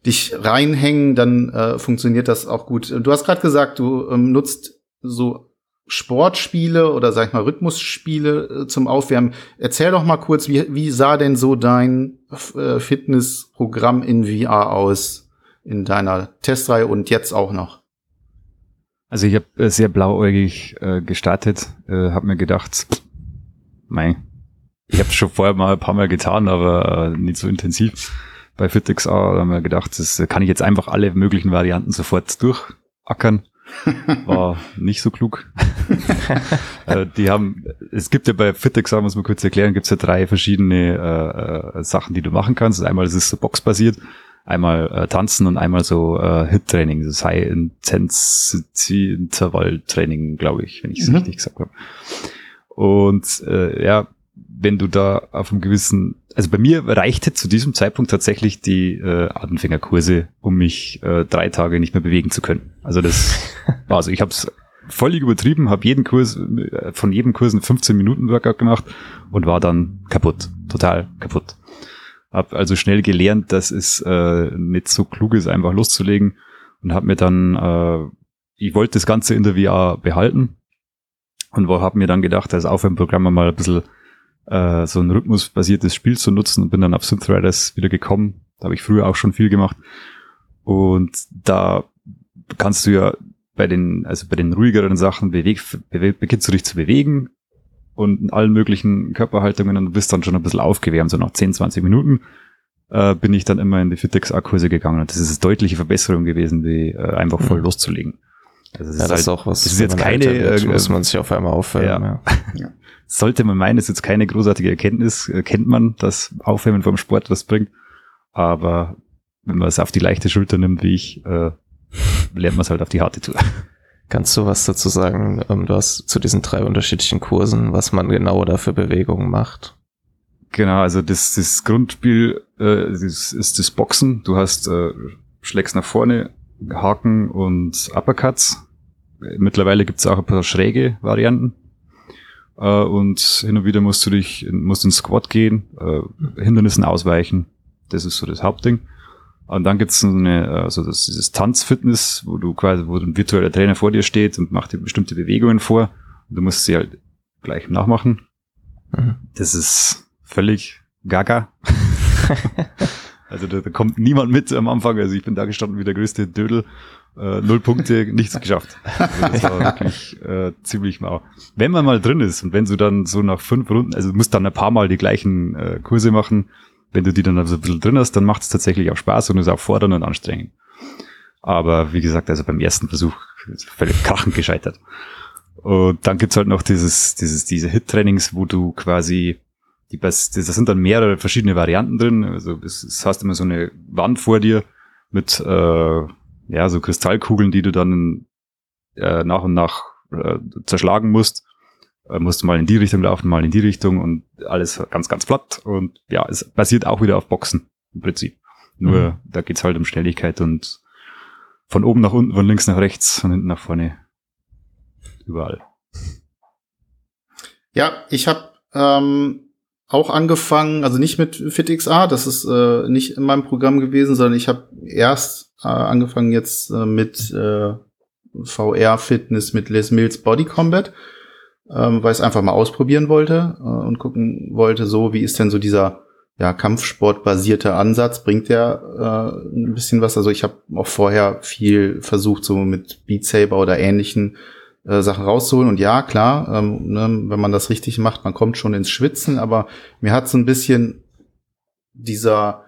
dich reinhängen, dann äh, funktioniert das auch gut. Du hast gerade gesagt, du ähm, nutzt so Sportspiele oder sag ich mal Rhythmusspiele äh, zum Aufwärmen. Erzähl doch mal kurz, wie, wie sah denn so dein äh, Fitnessprogramm in VR aus in deiner Testreihe und jetzt auch noch? Also ich habe äh, sehr blauäugig äh, gestartet, äh, habe mir gedacht, mei, ich habe schon vorher mal ein paar Mal getan, aber äh, nicht so intensiv. Bei FitXA haben wir gedacht, das kann ich jetzt einfach alle möglichen Varianten sofort durchackern. War nicht so klug. äh, die haben, es gibt ja bei FitExam, muss man kurz erklären, gibt es ja drei verschiedene äh, äh, Sachen, die du machen kannst. Einmal ist es so boxbasiert, einmal äh, tanzen und einmal so äh, Hit-Training, das High Intensity Intervall Training, glaube ich, wenn ich es mhm. richtig gesagt habe. Und äh, ja, wenn du da auf einem gewissen, also bei mir reichte zu diesem Zeitpunkt tatsächlich die äh, Anfängerkurse, um mich äh, drei Tage nicht mehr bewegen zu können. Also das war also ich habe es völlig übertrieben, habe jeden Kurs äh, von jedem Kurs einen 15 Minuten Workout gemacht und war dann kaputt, total kaputt. Hab also schnell gelernt, dass es äh, nicht so klug ist, einfach loszulegen und habe mir dann, äh, ich wollte das Ganze in der VR behalten und habe mir dann gedacht, als Aufwärmprogramm mal ein bisschen äh, so ein rhythmusbasiertes Spiel zu nutzen und bin dann auf Synth Riders wieder gekommen. Da habe ich früher auch schon viel gemacht. Und da kannst du ja bei den, also bei den ruhigeren Sachen beweg, beweg, beginnst du dich zu bewegen und in allen möglichen Körperhaltungen und du bist dann schon ein bisschen aufgewärmt. So nach 10, 20 Minuten äh, bin ich dann immer in die Fitex-A-Kurse gegangen und das ist eine deutliche Verbesserung gewesen, wie äh, einfach voll mhm. loszulegen. Also das ja, ist das halt, ist auch was. Das ist jetzt keine, wird, äh, muss man sich auf einmal auffällen. Ja. ja sollte man meinen, ist jetzt keine großartige Erkenntnis, äh, kennt man, dass Aufwärmen vom Sport was bringt. Aber wenn man es auf die leichte Schulter nimmt, wie ich, äh, lernt man es halt auf die harte Tour. Kannst du was dazu sagen? Ähm, du hast zu diesen drei unterschiedlichen Kursen, was man genau da für Bewegungen macht. Genau, also das, das Grundspiel äh, das ist das Boxen. Du hast äh, schlägst nach vorne, Haken und Uppercuts. Mittlerweile gibt es auch ein paar schräge Varianten. Äh, und hin und wieder musst du dich, musst ins Squat gehen, äh, Hindernissen ausweichen. Das ist so das Hauptding. Und dann gibt's eine, also das, dieses Tanzfitness, wo du quasi, wo ein virtueller Trainer vor dir steht und macht dir bestimmte Bewegungen vor. Und du musst sie halt gleich nachmachen. Mhm. Das ist völlig gaga. also da, da, kommt niemand mit am Anfang. Also ich bin da gestanden wie der größte Dödel äh, null Punkte, nichts geschafft. Also das war wirklich äh, ziemlich mau. Wenn man mal drin ist und wenn du dann so nach fünf Runden, also du musst dann ein paar Mal die gleichen äh, Kurse machen, wenn du die dann also ein bisschen drin hast, dann macht es tatsächlich auch Spaß und ist auch fordernd und anstrengend. Aber wie gesagt, also beim ersten Versuch völlig krachend gescheitert. Und dann gibt's halt noch dieses, dieses, diese Hit-Trainings, wo du quasi, die, das sind dann mehrere verschiedene Varianten drin. Also es, es hast immer so eine Wand vor dir mit äh, ja, so Kristallkugeln, die du dann äh, nach und nach äh, zerschlagen musst. Äh, musst du mal in die Richtung laufen, mal in die Richtung und alles ganz, ganz platt. Und ja, es basiert auch wieder auf Boxen im Prinzip. Nur mhm. da geht's halt um Schnelligkeit und von oben nach unten, von links nach rechts, von hinten nach vorne. Überall. Ja, ich habe ähm, auch angefangen, also nicht mit FitXA, das ist äh, nicht in meinem Programm gewesen, sondern ich habe erst äh, angefangen jetzt äh, mit äh, VR-Fitness mit Les Mills Body Combat, ähm, weil ich es einfach mal ausprobieren wollte äh, und gucken wollte, so wie ist denn so dieser ja, Kampfsport-basierte Ansatz, bringt der äh, ein bisschen was. Also ich habe auch vorher viel versucht, so mit Beat Saber oder ähnlichen äh, Sachen rauszuholen. Und ja, klar, ähm, ne, wenn man das richtig macht, man kommt schon ins Schwitzen, aber mir hat so ein bisschen dieser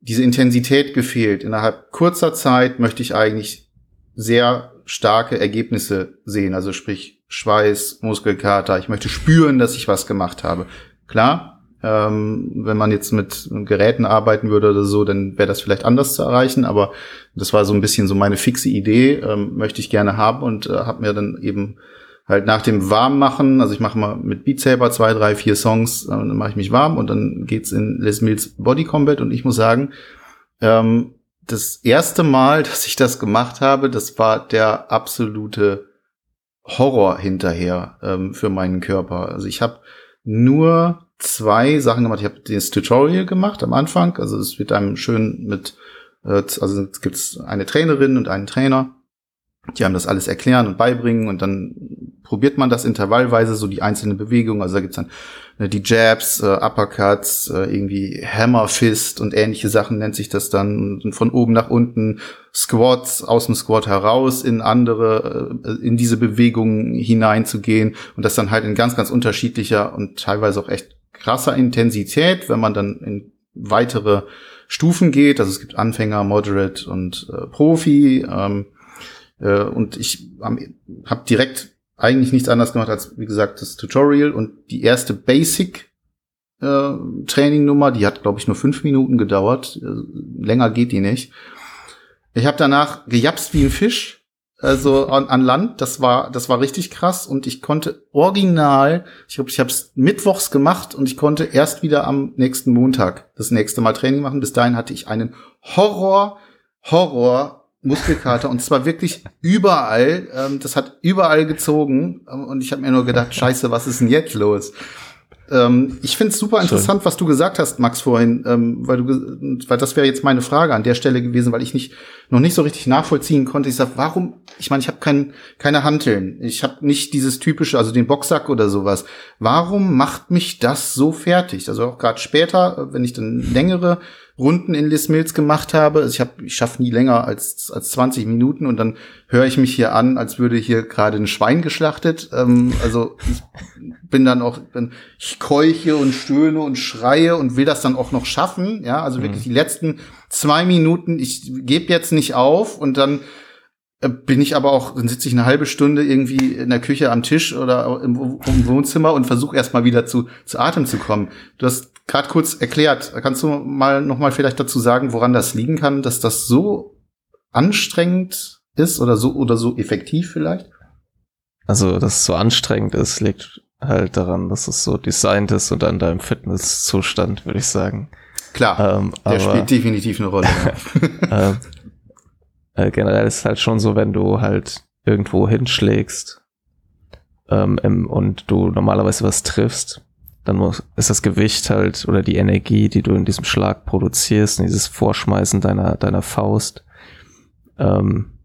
diese Intensität gefehlt. Innerhalb kurzer Zeit möchte ich eigentlich sehr starke Ergebnisse sehen. Also sprich Schweiß, Muskelkater. Ich möchte spüren, dass ich was gemacht habe. Klar, ähm, wenn man jetzt mit Geräten arbeiten würde oder so, dann wäre das vielleicht anders zu erreichen. Aber das war so ein bisschen so meine fixe Idee, ähm, möchte ich gerne haben und äh, habe mir dann eben halt nach dem Warmmachen, also ich mache mal mit Beat Saber zwei, drei, vier Songs, äh, dann mache ich mich warm und dann geht's in Les Mills Body Combat und ich muss sagen, ähm, das erste Mal, dass ich das gemacht habe, das war der absolute Horror hinterher ähm, für meinen Körper. Also ich habe nur zwei Sachen gemacht. Ich habe das Tutorial gemacht am Anfang. Also es wird einem schön mit, äh, also es gibt eine Trainerin und einen Trainer die haben das alles erklären und beibringen und dann probiert man das intervallweise, so die einzelnen Bewegungen. Also da gibt's dann ne, die Jabs, äh, Uppercuts, äh, irgendwie Hammer Fist und ähnliche Sachen nennt sich das dann. Und von oben nach unten Squats, aus dem Squat heraus in andere, äh, in diese Bewegungen hineinzugehen und das dann halt in ganz, ganz unterschiedlicher und teilweise auch echt krasser Intensität, wenn man dann in weitere Stufen geht. Also es gibt Anfänger, Moderate und äh, Profi. Ähm, Äh, und ich habe direkt eigentlich nichts anderes gemacht als, wie gesagt, das Tutorial und die erste Basic äh, Trainingnummer, die hat, glaube ich, nur fünf Minuten gedauert. Äh, länger geht die nicht. Ich habe danach gejapst wie ein Fisch, also an, an Land. Das war, das war richtig krass und ich konnte original, ich glaube, ich habe es mittwochs gemacht und ich konnte erst wieder am nächsten Montag das nächste Mal Training machen. Bis dahin hatte ich einen Horror, Horror Muskelkater und zwar wirklich überall. Ähm, das hat überall gezogen ähm, und ich habe mir nur gedacht, Scheiße, was ist denn jetzt los? Ähm, ich finde es super interessant, Schön. was du gesagt hast, Max, vorhin, ähm, weil du, weil das wäre jetzt meine Frage an der Stelle gewesen, weil ich nicht noch nicht so richtig nachvollziehen konnte. Ich sag, warum? Ich meine, ich habe kein, keine Hanteln, ich habe nicht dieses typische, also den Boxsack oder sowas. Warum macht mich das so fertig? Also auch gerade später, wenn ich dann längere Runden in Les Mills gemacht habe. Also ich habe, ich schaffe nie länger als als 20 Minuten und dann höre ich mich hier an, als würde hier gerade ein Schwein geschlachtet. Ähm, also ich bin dann auch, bin, ich keuche und stöhne und schreie und will das dann auch noch schaffen. Ja, also mhm. wirklich die letzten zwei Minuten. Ich gebe jetzt nicht auf und dann äh, bin ich aber auch, dann sitze ich eine halbe Stunde irgendwie in der Küche am Tisch oder im, im Wohnzimmer und versuche erstmal wieder zu, zu Atem zu kommen. Du hast gerade kurz erklärt. Kannst du mal noch mal vielleicht dazu sagen, woran das liegen kann, dass das so anstrengend ist oder so oder so effektiv vielleicht? Also, dass es so anstrengend ist, liegt halt daran, dass es so designt ist und an deinem Fitnesszustand, würde ich sagen. Klar, ähm, der spielt definitiv eine Rolle. äh, äh, generell ist es halt schon so, wenn du halt irgendwo hinschlägst ähm, im, und du normalerweise was triffst, dann muss, ist das Gewicht halt oder die Energie, die du in diesem Schlag produzierst, dieses Vorschmeißen deiner, deiner Faust, ähm,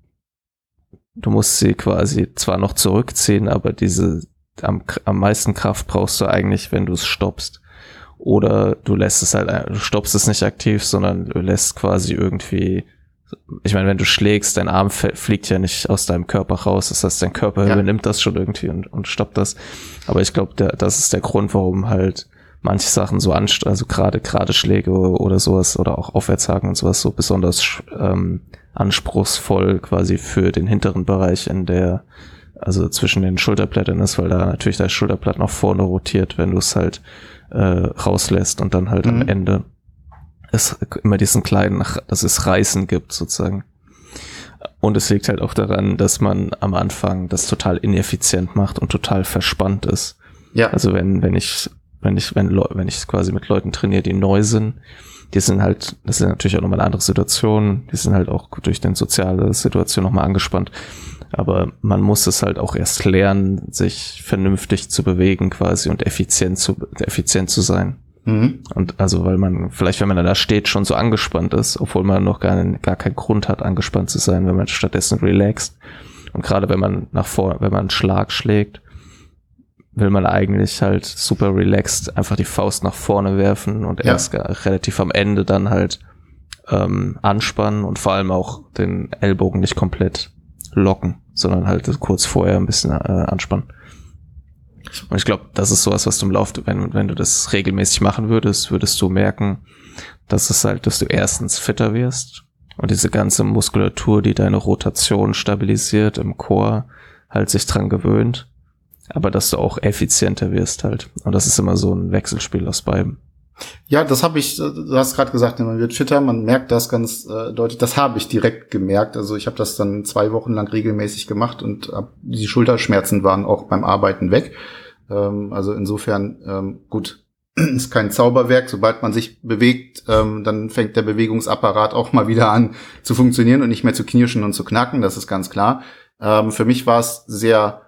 du musst sie quasi zwar noch zurückziehen, aber diese am, am meisten Kraft brauchst du eigentlich, wenn du es stoppst. Oder du lässt es halt, du stoppst es nicht aktiv, sondern du lässt quasi irgendwie ich meine, wenn du schlägst, dein Arm fliegt ja nicht aus deinem Körper raus. Das heißt, dein Körper ja. übernimmt das schon irgendwie und, und stoppt das. Aber ich glaube, das ist der Grund, warum halt manche Sachen so anstrengend, also gerade gerade Schläge oder sowas oder auch Aufwärtshaken und sowas so besonders ähm, anspruchsvoll quasi für den hinteren Bereich in der, also zwischen den Schulterblättern ist, weil da natürlich das Schulterblatt nach vorne rotiert, wenn du es halt äh, rauslässt und dann halt mhm. am Ende es immer diesen kleinen, dass es Reißen gibt sozusagen. Und es liegt halt auch daran, dass man am Anfang das total ineffizient macht und total verspannt ist. Ja. Also wenn, wenn ich, wenn ich, wenn, wenn ich quasi mit Leuten trainiere, die neu sind, die sind halt, das ist natürlich auch nochmal eine andere Situation, die sind halt auch durch den soziale Situation nochmal angespannt. Aber man muss es halt auch erst lernen, sich vernünftig zu bewegen quasi und effizient zu, effizient zu sein. Mhm. Und also, weil man, vielleicht wenn man da steht, schon so angespannt ist, obwohl man noch gar, gar keinen Grund hat, angespannt zu sein, wenn man stattdessen relaxt. Und gerade wenn man nach vor, wenn man einen Schlag schlägt, will man eigentlich halt super relaxed einfach die Faust nach vorne werfen und ja. erst relativ am Ende dann halt ähm, anspannen und vor allem auch den Ellbogen nicht komplett locken, sondern halt kurz vorher ein bisschen äh, anspannen. Und ich glaube, das ist sowas, was du im Laufe, wenn, wenn du das regelmäßig machen würdest, würdest du merken, dass es halt, dass du erstens fitter wirst und diese ganze Muskulatur, die deine Rotation stabilisiert im Chor, halt sich dran gewöhnt, aber dass du auch effizienter wirst halt. Und das ist immer so ein Wechselspiel aus beiden. Ja, das habe ich, du hast gerade gesagt, man wird fitter, man merkt das ganz äh, deutlich. Das habe ich direkt gemerkt. Also ich habe das dann zwei Wochen lang regelmäßig gemacht und hab, die Schulterschmerzen waren auch beim Arbeiten weg. Ähm, also insofern, ähm, gut, ist kein Zauberwerk. Sobald man sich bewegt, ähm, dann fängt der Bewegungsapparat auch mal wieder an zu funktionieren und nicht mehr zu knirschen und zu knacken. Das ist ganz klar. Ähm, für mich war es sehr,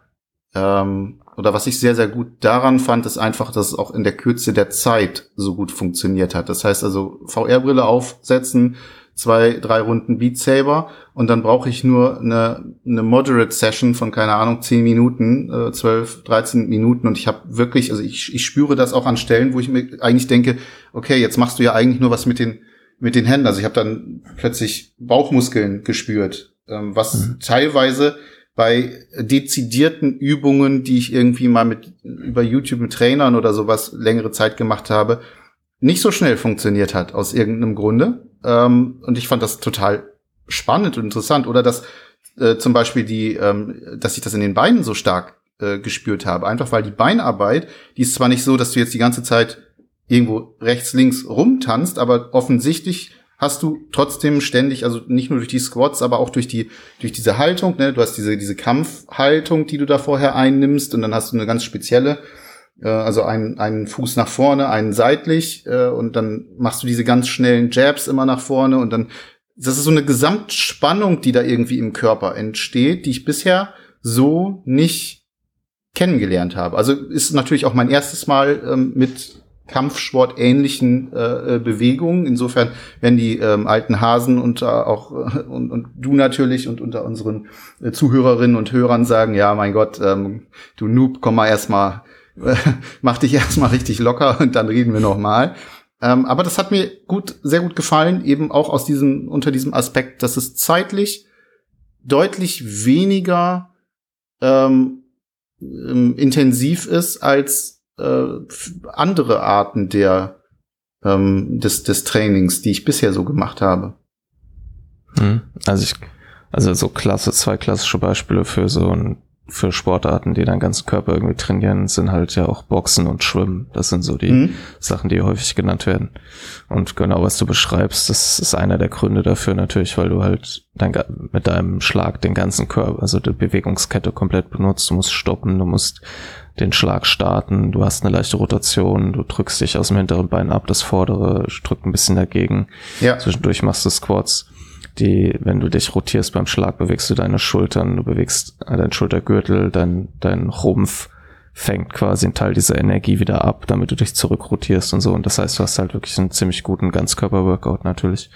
ähm, oder was ich sehr, sehr gut daran fand, ist einfach, dass es auch in der Kürze der Zeit so gut funktioniert hat. Das heißt also VR-Brille aufsetzen, zwei, drei Runden Beat Saber und dann brauche ich nur eine, eine Moderate Session von, keine Ahnung, zehn Minuten, äh, 12, 13 Minuten und ich habe wirklich, also ich, ich spüre das auch an Stellen, wo ich mir eigentlich denke, okay, jetzt machst du ja eigentlich nur was mit den, mit den Händen. Also ich habe dann plötzlich Bauchmuskeln gespürt, ähm, was mhm. teilweise bei dezidierten Übungen, die ich irgendwie mal mit über YouTube mit Trainern oder sowas längere Zeit gemacht habe, nicht so schnell funktioniert hat aus irgendeinem Grunde. Ähm, und ich fand das total spannend und interessant. Oder dass äh, zum Beispiel die, ähm, dass ich das in den Beinen so stark äh, gespürt habe. Einfach weil die Beinarbeit, die ist zwar nicht so, dass du jetzt die ganze Zeit irgendwo rechts, links rumtanzt, aber offensichtlich hast du trotzdem ständig, also nicht nur durch die Squats, aber auch durch die, durch diese Haltung, ne, du hast diese, diese Kampfhaltung, die du da vorher einnimmst und dann hast du eine ganz spezielle, äh, also einen, einen Fuß nach vorne, einen seitlich, äh, und dann machst du diese ganz schnellen Jabs immer nach vorne und dann, das ist so eine Gesamtspannung, die da irgendwie im Körper entsteht, die ich bisher so nicht kennengelernt habe. Also ist natürlich auch mein erstes Mal ähm, mit Kampfsport ähnlichen äh, äh, Bewegungen. Insofern werden die ähm, alten Hasen und äh, auch und, und du natürlich und unter unseren Zuhörerinnen und Hörern sagen, ja, mein Gott, ähm, du Noob, komm mal erstmal, mach dich erstmal richtig locker und dann reden wir noch mal. Ähm, aber das hat mir gut, sehr gut gefallen, eben auch aus diesem unter diesem Aspekt, dass es zeitlich deutlich weniger ähm, ähm intensiv ist als äh, andere Arten der ähm, des, des Trainings, die ich bisher so gemacht habe. Hm. Also ich, also so klasse, zwei klassische Beispiele für so ein für Sportarten, die deinen ganzen Körper irgendwie trainieren, sind halt ja auch Boxen und Schwimmen. Das sind so die mhm. Sachen, die häufig genannt werden. Und genau, was du beschreibst, das ist einer der Gründe dafür natürlich, weil du halt dein, mit deinem Schlag den ganzen Körper, also die Bewegungskette komplett benutzt. Du musst stoppen, du musst den Schlag starten, du hast eine leichte Rotation, du drückst dich aus dem hinteren Bein ab, das vordere drückt ein bisschen dagegen. Ja. Zwischendurch machst du Squats die, wenn du dich rotierst beim Schlag, bewegst du deine Schultern, du bewegst deinen Schultergürtel, dein, dein Rumpf fängt quasi einen Teil dieser Energie wieder ab, damit du dich zurückrotierst und so. Und das heißt, du hast halt wirklich einen ziemlich guten Ganzkörper-Workout natürlich.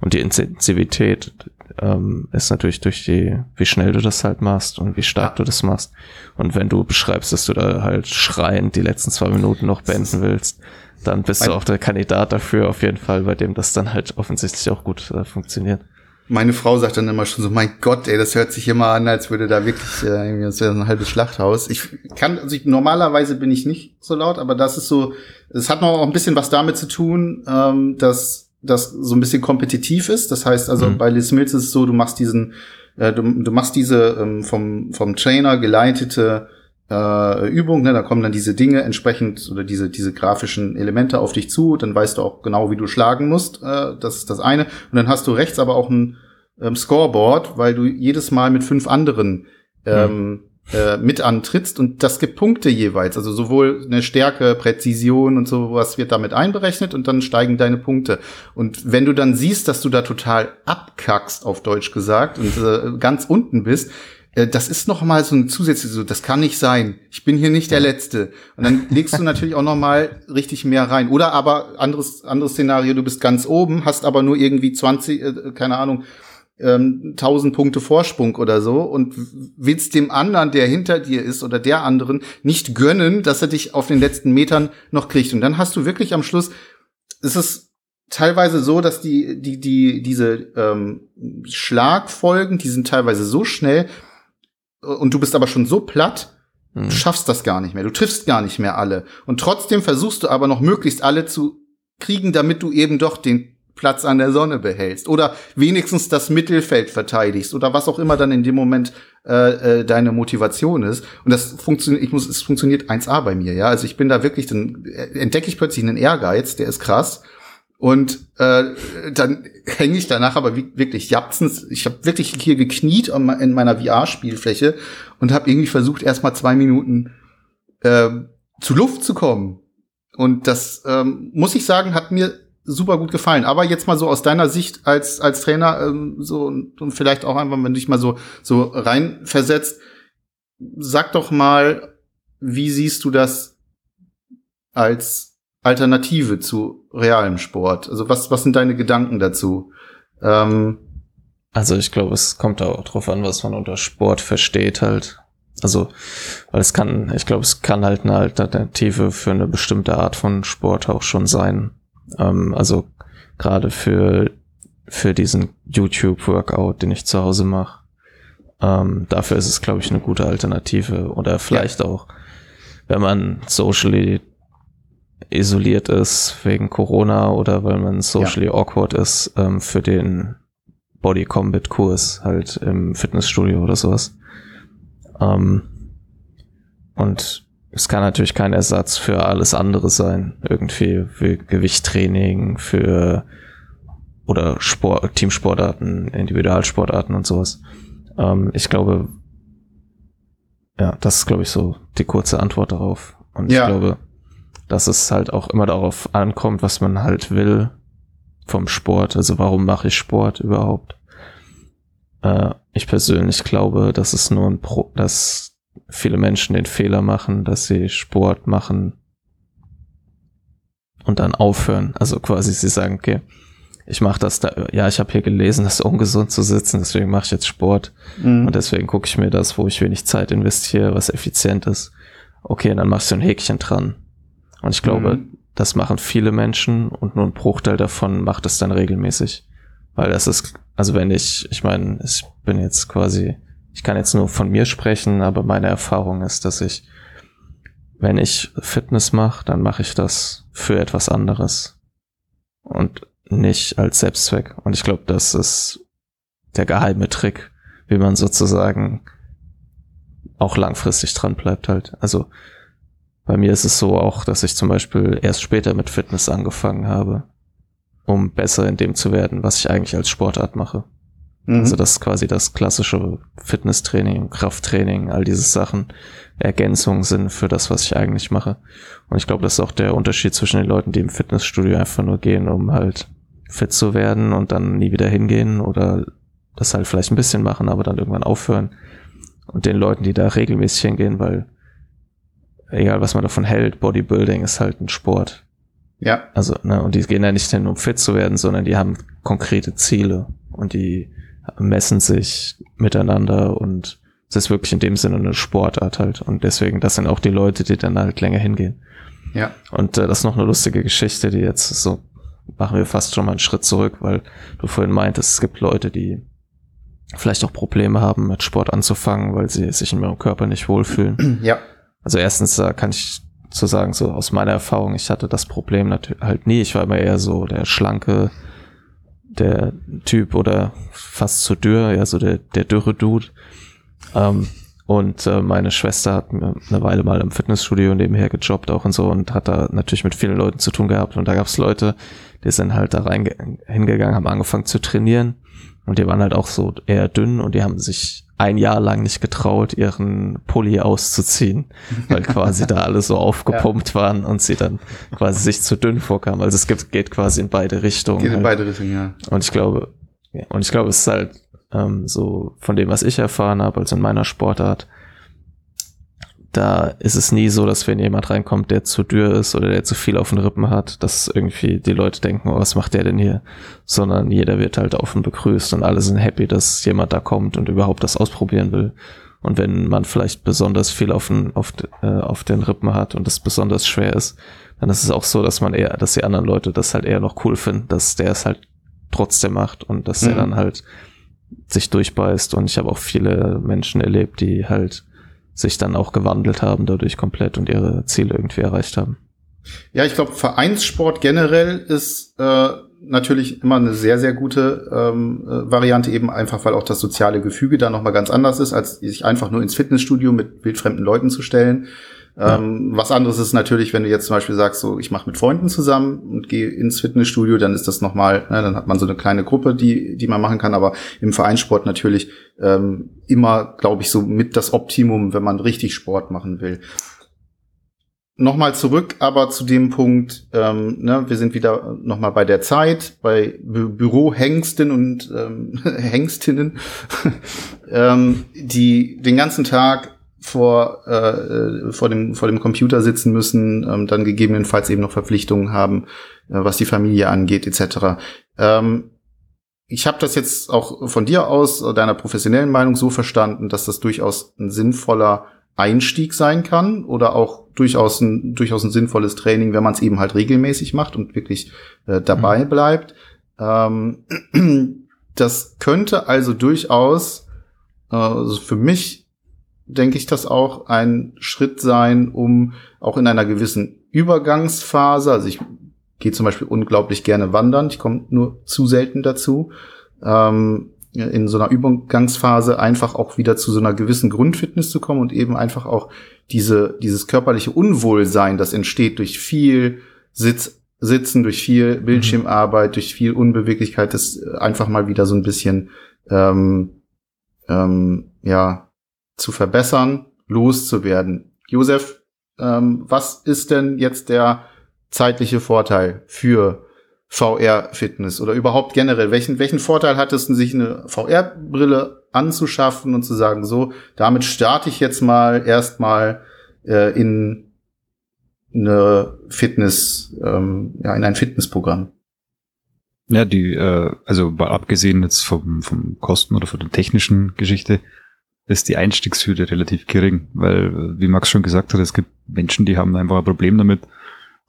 Und die Intensivität ähm, ist natürlich durch die, wie schnell du das halt machst und wie stark ja. du das machst. Und wenn du beschreibst, dass du da halt schreiend die letzten zwei Minuten noch beenden willst, dann bist du auch der Kandidat dafür auf jeden Fall, bei dem das dann halt offensichtlich auch gut äh, funktioniert. Meine Frau sagt dann immer schon so, mein Gott, ey, das hört sich immer an, als würde da wirklich, äh, irgendwie, das wäre ein halbes Schlachthaus. Ich kann, also ich, normalerweise bin ich nicht so laut, aber das ist so, es hat noch auch ein bisschen was damit zu tun, ähm, dass das so ein bisschen kompetitiv ist. Das heißt also, mhm. bei Les Mills ist es so, du machst diesen, äh, du, du machst diese ähm, vom, vom Trainer geleitete äh, Übung, ne, da kommen dann diese Dinge entsprechend oder diese, diese grafischen Elemente auf dich zu, dann weißt du auch genau, wie du schlagen musst, äh, das ist das eine. Und dann hast du rechts aber auch ein ähm, Scoreboard, weil du jedes Mal mit fünf anderen ähm, hm. äh, mit antrittst und das gibt Punkte jeweils, also sowohl eine Stärke, Präzision und sowas wird damit einberechnet und dann steigen deine Punkte. Und wenn du dann siehst, dass du da total abkackst, auf Deutsch gesagt, und äh, ganz unten bist, das ist noch mal so ein zusätzliches, so, das kann nicht sein. Ich bin hier nicht der Letzte. Und dann legst du natürlich auch noch mal richtig mehr rein. Oder aber anderes anderes Szenario, du bist ganz oben, hast aber nur irgendwie 20, äh, keine Ahnung, ähm, 1000 Punkte Vorsprung oder so und willst dem anderen, der hinter dir ist oder der anderen nicht gönnen, dass er dich auf den letzten Metern noch kriegt. Und dann hast du wirklich am Schluss, ist es teilweise so, dass die, die, die, diese ähm, Schlagfolgen, die sind teilweise so schnell, und du bist aber schon so platt, hm. du schaffst das gar nicht mehr. Du triffst gar nicht mehr alle. Und trotzdem versuchst du aber noch möglichst alle zu kriegen, damit du eben doch den Platz an der Sonne behältst oder wenigstens das Mittelfeld verteidigst oder was auch immer dann in dem Moment äh, äh, deine Motivation ist. Und das funktioniert, ich muss, es funktioniert 1A bei mir, ja. Also ich bin da wirklich, dann entdecke ich plötzlich einen Ehrgeiz, der ist krass. Und äh, dann hänge ich danach aber wirklich japsens. Ich habe wirklich hier gekniet in meiner VR-Spielfläche und habe irgendwie versucht, erstmal zwei Minuten äh, zu Luft zu kommen. Und das ähm, muss ich sagen, hat mir super gut gefallen. Aber jetzt mal so aus deiner Sicht als als Trainer ähm, so und, und vielleicht auch einfach, wenn du dich mal so so reinversetzt, sag doch mal, wie siehst du das als Alternative zu realem Sport? Also was, was sind deine Gedanken dazu? Ähm, also ich glaube, es kommt auch drauf an, was man unter Sport versteht halt. Also, weil es kann, ich glaube, es kann halt eine Alternative für eine bestimmte Art von Sport auch schon sein. Ähm, also gerade für, für diesen YouTube-Workout, den ich zu Hause mache. Ähm, dafür ist es, glaube ich, eine gute Alternative. Oder vielleicht ja. auch, wenn man socially isoliert ist wegen Corona oder weil man socially ja. awkward ist, ähm, für den Body Combat Kurs halt im Fitnessstudio oder sowas. Ähm, und es kann natürlich kein Ersatz für alles andere sein. Irgendwie für Gewichttraining, für oder Sport, Teamsportarten, Individualsportarten und sowas. Ähm, ich glaube, ja, das ist, glaube ich, so die kurze Antwort darauf. Und ja. ich glaube, dass es halt auch immer darauf ankommt, was man halt will vom Sport. Also warum mache ich Sport überhaupt? Äh, ich persönlich glaube, dass es nur ein Pro, dass viele Menschen den Fehler machen, dass sie Sport machen und dann aufhören. Also quasi sie sagen, okay, ich mache das da, ja, ich habe hier gelesen, das ist ungesund zu sitzen, deswegen mache ich jetzt Sport. Mhm. Und deswegen gucke ich mir das, wo ich wenig Zeit investiere, was effizient ist. Okay, dann machst du ein Häkchen dran. Und ich glaube, mhm. das machen viele Menschen und nur ein Bruchteil davon macht es dann regelmäßig. Weil das ist, also wenn ich, ich meine, ich bin jetzt quasi, ich kann jetzt nur von mir sprechen, aber meine Erfahrung ist, dass ich, wenn ich Fitness mache, dann mache ich das für etwas anderes. Und nicht als Selbstzweck. Und ich glaube, das ist der geheime Trick, wie man sozusagen auch langfristig dran bleibt halt. Also bei mir ist es so auch, dass ich zum Beispiel erst später mit Fitness angefangen habe, um besser in dem zu werden, was ich eigentlich als Sportart mache. Mhm. Also das ist quasi das klassische Fitnesstraining, Krafttraining, all diese Sachen Ergänzungen sind für das, was ich eigentlich mache. Und ich glaube, das ist auch der Unterschied zwischen den Leuten, die im Fitnessstudio einfach nur gehen, um halt fit zu werden und dann nie wieder hingehen oder das halt vielleicht ein bisschen machen, aber dann irgendwann aufhören. Und den Leuten, die da regelmäßig hingehen, weil egal was man davon hält, Bodybuilding ist halt ein Sport. Ja. Also, ne, und die gehen ja nicht hin, um fit zu werden, sondern die haben konkrete Ziele und die messen sich miteinander und es ist wirklich in dem Sinne eine Sportart halt. Und deswegen, das sind auch die Leute, die dann halt länger hingehen. Ja. Und äh, das ist noch eine lustige Geschichte, die jetzt so machen wir fast schon mal einen Schritt zurück, weil du vorhin meintest, es gibt Leute, die vielleicht auch Probleme haben, mit Sport anzufangen, weil sie sich in ihrem Körper nicht wohlfühlen. Ja. Also erstens da kann ich zu sagen, so aus meiner Erfahrung, ich hatte das Problem natürlich halt nie. Ich war immer eher so der schlanke, der Typ oder fast zu dürr, ja, so der, der dürre Dude. Ähm, und äh, meine Schwester hat eine Weile mal im Fitnessstudio nebenher gejobbt auch und so und hat da natürlich mit vielen Leuten zu tun gehabt. Und da gab es Leute, die sind halt da rein hingegangen, haben angefangen zu trainieren und die waren halt auch so eher dünn und die haben sich ein Jahr lang nicht getraut, ihren Pulli auszuziehen, weil quasi da alle so aufgepumpt ja. waren und sie dann quasi sich zu dünn vorkamen. Also es gibt, geht quasi in beide Richtungen. Geht in halt. beide Richtungen, ja. Und ich glaube, und ich glaube, es ist halt ähm, so von dem, was ich erfahren habe, also in meiner Sportart, da ist es nie so, dass wenn jemand reinkommt, der zu dürr ist oder der zu viel auf den Rippen hat, dass irgendwie die Leute denken, oh, was macht der denn hier? Sondern jeder wird halt offen begrüßt und alle sind happy, dass jemand da kommt und überhaupt das ausprobieren will. Und wenn man vielleicht besonders viel auf den, auf, äh, auf den Rippen hat und es besonders schwer ist, dann ist es auch so, dass man eher, dass die anderen Leute das halt eher noch cool finden, dass der es halt trotzdem macht und dass mhm. er dann halt sich durchbeißt. Und ich habe auch viele Menschen erlebt, die halt sich dann auch gewandelt haben dadurch komplett und ihre Ziele irgendwie erreicht haben. Ja, ich glaube, Vereinssport generell ist äh, natürlich immer eine sehr, sehr gute ähm, äh, Variante, eben einfach, weil auch das soziale Gefüge da nochmal ganz anders ist, als sich einfach nur ins Fitnessstudio mit wildfremden Leuten zu stellen. Ähm, was anderes ist natürlich, wenn du jetzt zum Beispiel sagst, so ich mache mit Freunden zusammen und gehe ins Fitnessstudio, dann ist das nochmal, ne, dann hat man so eine kleine Gruppe, die, die man machen kann, aber im Vereinssport natürlich ähm, immer, glaube ich, so mit das Optimum, wenn man richtig Sport machen will. Nochmal zurück, aber zu dem Punkt, ähm, ne, wir sind wieder nochmal bei der Zeit, bei Bü Bürohengsten und ähm, Hengstinnen, ähm, die den ganzen Tag vor, äh, vor, dem, vor dem Computer sitzen müssen, ähm, dann gegebenenfalls eben noch Verpflichtungen haben, äh, was die Familie angeht, etc. Ähm, ich habe das jetzt auch von dir aus, deiner professionellen Meinung, so verstanden, dass das durchaus ein sinnvoller Einstieg sein kann oder auch durchaus ein, durchaus ein sinnvolles Training, wenn man es eben halt regelmäßig macht und wirklich äh, dabei mhm. bleibt. Ähm, das könnte also durchaus äh, also für mich denke ich, das auch ein Schritt sein, um auch in einer gewissen Übergangsphase, also ich gehe zum Beispiel unglaublich gerne wandern, ich komme nur zu selten dazu, ähm, in so einer Übergangsphase einfach auch wieder zu so einer gewissen Grundfitness zu kommen und eben einfach auch diese, dieses körperliche Unwohlsein, das entsteht durch viel Sitz, Sitzen, durch viel mhm. Bildschirmarbeit, mhm. durch viel Unbeweglichkeit, das einfach mal wieder so ein bisschen ähm, ähm, ja zu verbessern, loszuwerden. Josef, ähm, was ist denn jetzt der zeitliche Vorteil für VR-Fitness oder überhaupt generell? Welchen, welchen Vorteil hat es, sich eine VR-Brille anzuschaffen und zu sagen, so, damit starte ich jetzt mal erstmal äh, in eine Fitness, ähm, ja, in ein Fitnessprogramm? Ja, die, äh, also abgesehen jetzt vom, vom Kosten oder von der technischen Geschichte, ist die Einstiegshürde relativ gering, weil, wie Max schon gesagt hat, es gibt Menschen, die haben einfach ein Problem damit,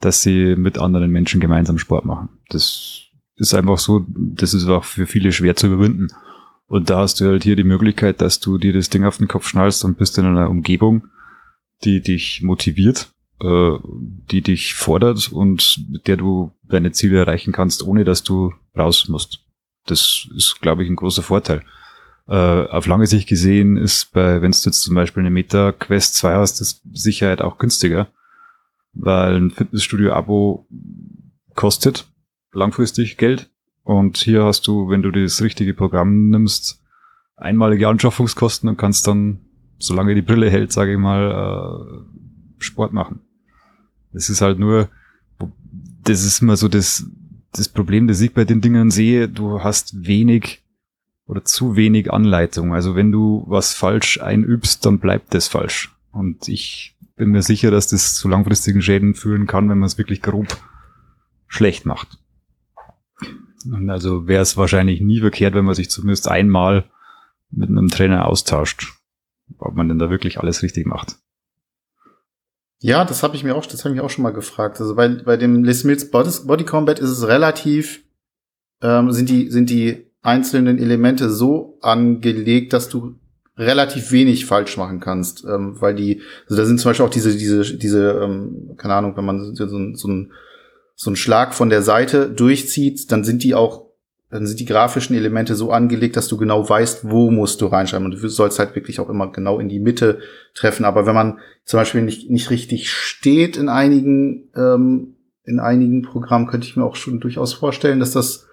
dass sie mit anderen Menschen gemeinsam Sport machen. Das ist einfach so, das ist auch für viele schwer zu überwinden. Und da hast du halt hier die Möglichkeit, dass du dir das Ding auf den Kopf schnallst und bist in einer Umgebung, die dich motiviert, äh, die dich fordert und mit der du deine Ziele erreichen kannst, ohne dass du raus musst. Das ist, glaube ich, ein großer Vorteil. Äh, auf lange Sicht gesehen ist bei, wenn du jetzt zum Beispiel eine Meta Quest 2 hast, das Sicherheit auch günstiger, weil ein Fitnessstudio-Abo kostet langfristig Geld. Und hier hast du, wenn du das richtige Programm nimmst, einmalige Anschaffungskosten und kannst dann, solange die Brille hält, sage ich mal, äh, Sport machen. Es ist halt nur, das ist immer so das, das Problem, das ich bei den Dingen sehe, du hast wenig oder zu wenig Anleitung. Also wenn du was falsch einübst, dann bleibt das falsch. Und ich bin mir sicher, dass das zu langfristigen Schäden führen kann, wenn man es wirklich grob schlecht macht. Und also wäre es wahrscheinlich nie verkehrt, wenn man sich zumindest einmal mit einem Trainer austauscht, ob man denn da wirklich alles richtig macht. Ja, das habe ich mir auch, das habe ich mir auch schon mal gefragt. Also bei, bei dem Les Mills Body Combat ist es relativ, ähm, sind die, sind die einzelnen Elemente so angelegt, dass du relativ wenig falsch machen kannst, ähm, weil die, also da sind zum Beispiel auch diese, diese, diese, ähm, keine Ahnung, wenn man so, so, so, ein, so einen Schlag von der Seite durchzieht, dann sind die auch, dann sind die grafischen Elemente so angelegt, dass du genau weißt, wo musst du reinschreiben. Und du sollst halt wirklich auch immer genau in die Mitte treffen. Aber wenn man zum Beispiel nicht, nicht richtig steht in einigen, ähm, in einigen Programmen, könnte ich mir auch schon durchaus vorstellen, dass das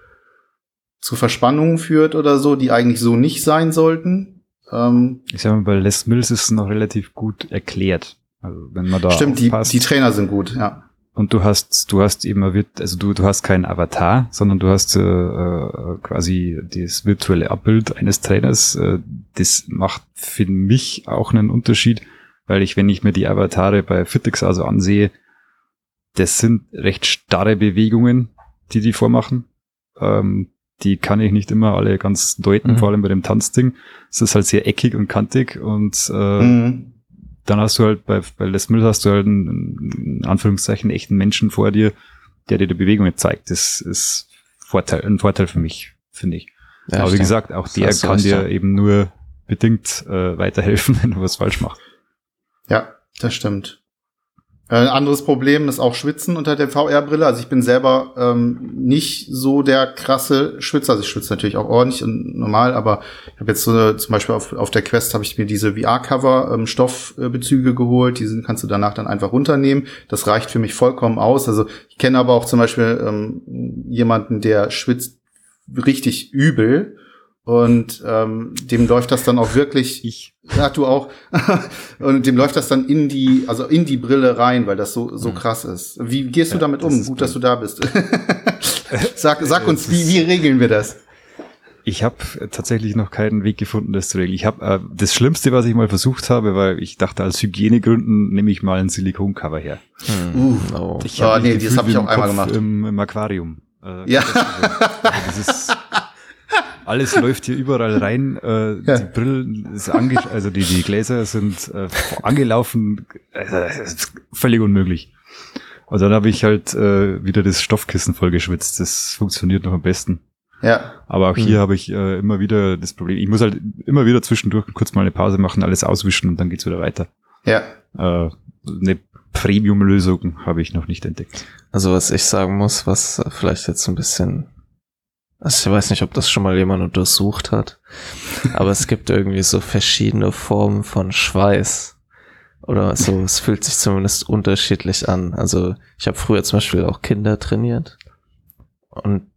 zu Verspannungen führt oder so, die eigentlich so nicht sein sollten. Ähm, ich sag mal, bei Les Mills ist es noch relativ gut erklärt. Also wenn man da Stimmt, die, die Trainer sind gut, ja. Und du hast, du hast immer, also du, du hast keinen Avatar, sondern du hast äh, äh, quasi das virtuelle Abbild eines Trainers. Äh, das macht für mich auch einen Unterschied, weil ich, wenn ich mir die Avatare bei Fitix also ansehe, das sind recht starre Bewegungen, die die vormachen. Ähm, die kann ich nicht immer alle ganz deuten, mhm. vor allem bei dem Tanzding. Es ist halt sehr eckig und kantig und äh, mhm. dann hast du halt bei, bei Les Mills hast du halt einen, in Anführungszeichen, echten Menschen vor dir, der dir die Bewegungen zeigt. Das ist Vorteil, ein Vorteil für mich, finde ich. Ja, Aber wie gesagt, auch der kann dir ja. eben nur bedingt äh, weiterhelfen, wenn du was falsch machst. Ja, das stimmt. Äh, ein anderes Problem ist auch Schwitzen unter der VR-Brille. Also ich bin selber ähm, nicht so der krasse Schwitzer. Also ich schwitze natürlich auch ordentlich und normal, aber ich habe jetzt so zum Beispiel auf, auf der Quest habe ich mir diese VR-Cover ähm, geholt. Die sind, kannst du danach dann einfach runternehmen. Das reicht für mich vollkommen aus. Also ich kenne aber auch zum Beispiel ähm, jemanden, der schwitzt richtig übel und ähm, dem läuft das dann auch wirklich. Ich. Ja, du auch. und dem läuft das dann in die, also in die Brille rein, weil das so so mhm. krass ist. Wie gehst du ja, damit um? Gut, dass du da bist. sag, sag uns, wie, wie regeln wir das? Ich habe tatsächlich noch keinen Weg gefunden, das zu regeln. Ich habe äh, das Schlimmste, was ich mal versucht habe, weil ich dachte, als Hygienegründen nehme ich mal ein Silikoncover her. Hm. Uh, oh. Ich oh, nee, das habe ich auch einmal gemacht. Im, Im Aquarium. Äh, ja. Das ist, alles läuft hier überall rein. Äh, ja. Die Brillen ist ange also die, die Gläser sind äh, angelaufen. Äh, völlig unmöglich. Und dann habe ich halt äh, wieder das Stoffkissen vollgeschwitzt. Das funktioniert noch am besten. Ja. Aber auch hier mhm. habe ich äh, immer wieder das Problem. Ich muss halt immer wieder zwischendurch kurz mal eine Pause machen, alles auswischen und dann geht's wieder weiter. Ja. Äh, eine Premium-Lösung habe ich noch nicht entdeckt. Also was ich sagen muss, was vielleicht jetzt ein bisschen Also ich weiß nicht, ob das schon mal jemand untersucht hat, aber es gibt irgendwie so verschiedene Formen von Schweiß. Oder so, es fühlt sich zumindest unterschiedlich an. Also ich habe früher zum Beispiel auch Kinder trainiert und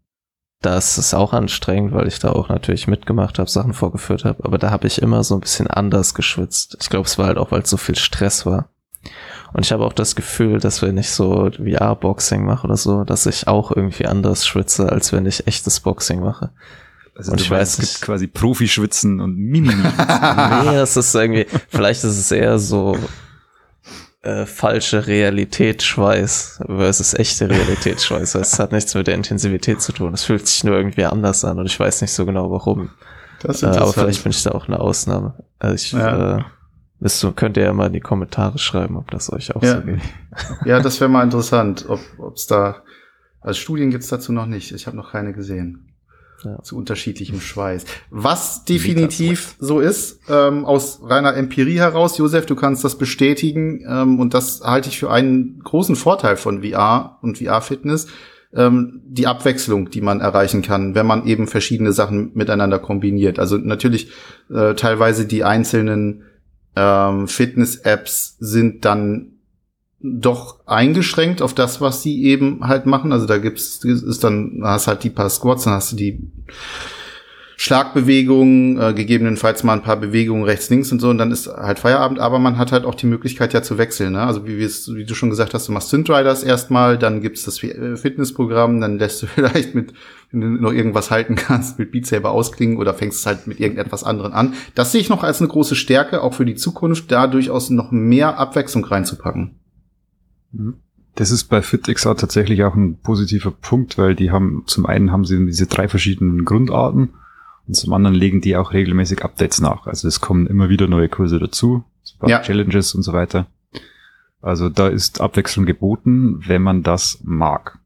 das ist auch anstrengend, weil ich da auch natürlich mitgemacht habe, Sachen vorgeführt habe. Aber da habe ich immer so ein bisschen anders geschwitzt. Ich glaube, es war halt auch, weil es so viel Stress war. Und ich habe auch das Gefühl, dass wenn ich so VR-Boxing mache oder so, dass ich auch irgendwie anders schwitze, als wenn ich echtes Boxing mache. Also und ich weiß, es gibt quasi Profi-Schwitzen und Mimimi. nee, es ist irgendwie, vielleicht ist es eher so äh, falsche Realitätsschweiß versus echte Realitätsschweiß. Es hat nichts mit der Intensivität zu tun. Es fühlt sich nur irgendwie anders an und ich weiß nicht so genau warum. Das ist äh, aber vielleicht bin ich da auch eine Ausnahme. Also ich ja. äh, Du, könnt ihr ja mal in die Kommentare schreiben, ob das euch auch ja. so geht. Ja, das wäre mal interessant, ob es da, also Studien gibt's dazu noch nicht. Ich habe noch keine gesehen. Ja. Zu unterschiedlichem Schweiß. Was definitiv so ist, ähm, aus reiner Empirie heraus, Josef, du kannst das bestätigen, ähm, und das halte ich für einen großen Vorteil von VR und VR-Fitness, ähm, die Abwechslung, die man erreichen kann, wenn man eben verschiedene Sachen miteinander kombiniert. Also natürlich äh, teilweise die einzelnen ähm, Fitness-Apps sind dann doch eingeschränkt auf das, was sie eben halt machen. Also da gibt's, ist dann, hast halt die paar Squats, dann hast du die Schlagbewegungen, äh, gegebenenfalls mal ein paar Bewegungen rechts, links und so, und dann ist halt Feierabend, aber man hat halt auch die Möglichkeit ja zu wechseln. Ne? Also wie, wie du schon gesagt hast, du machst Synthriders erstmal, dann gibt's das äh, Fitnessprogramm, dann lässt du vielleicht mit, wenn du noch irgendwas halten kannst, mit Beat Saber ausklingen oder fängst es halt mit irgendetwas anderem an. Das sehe ich noch als eine große Stärke, auch für die Zukunft, da durchaus noch mehr Abwechslung reinzupacken. Mhm. Das ist bei FitXR tatsächlich auch ein positiver Punkt, weil die haben, zum einen haben sie diese drei verschiedenen Grundarten, und zum anderen legen die auch regelmäßig Updates nach. Also es kommen immer wieder neue Kurse dazu, ja. Challenges und so weiter. Also da ist Abwechslung geboten, wenn man das mag.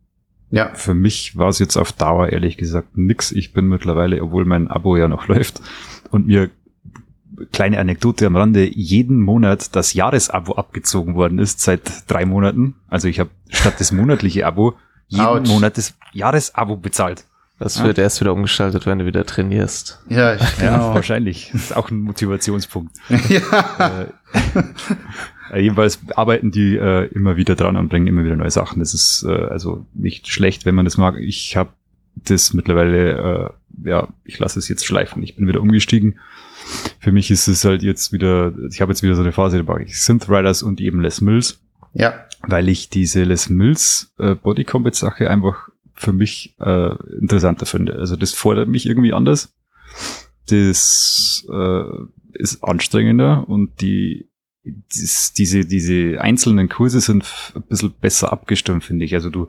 Ja. Für mich war es jetzt auf Dauer ehrlich gesagt nix. Ich bin mittlerweile, obwohl mein Abo ja noch läuft und mir kleine Anekdote am Rande, jeden Monat das Jahresabo abgezogen worden ist seit drei Monaten. Also ich habe statt das monatliche Abo jeden Ouch. Monat das Jahresabo bezahlt. Das wird ja. erst wieder umgeschaltet, wenn du wieder trainierst. Ja, genau. ja wahrscheinlich. Das ist auch ein Motivationspunkt. ja. Äh, jedenfalls arbeiten die äh, immer wieder dran und bringen immer wieder neue Sachen. Das ist äh, also nicht schlecht, wenn man das mag. Ich habe das mittlerweile, äh, ja, ich lasse es jetzt schleifen. Ich bin wieder umgestiegen. Für mich ist es halt jetzt wieder, ich habe jetzt wieder so eine Phase, da mache ich Synth Riders und eben Les Mills. Ja. Weil ich diese Les Mills äh, Body Combat Sache einfach für mich äh, interessanter finde. Also das fordert mich irgendwie anders. Das äh, ist anstrengender und die dies, diese, diese einzelnen Kurse sind ein bisschen besser abgestimmt, finde ich. Also du,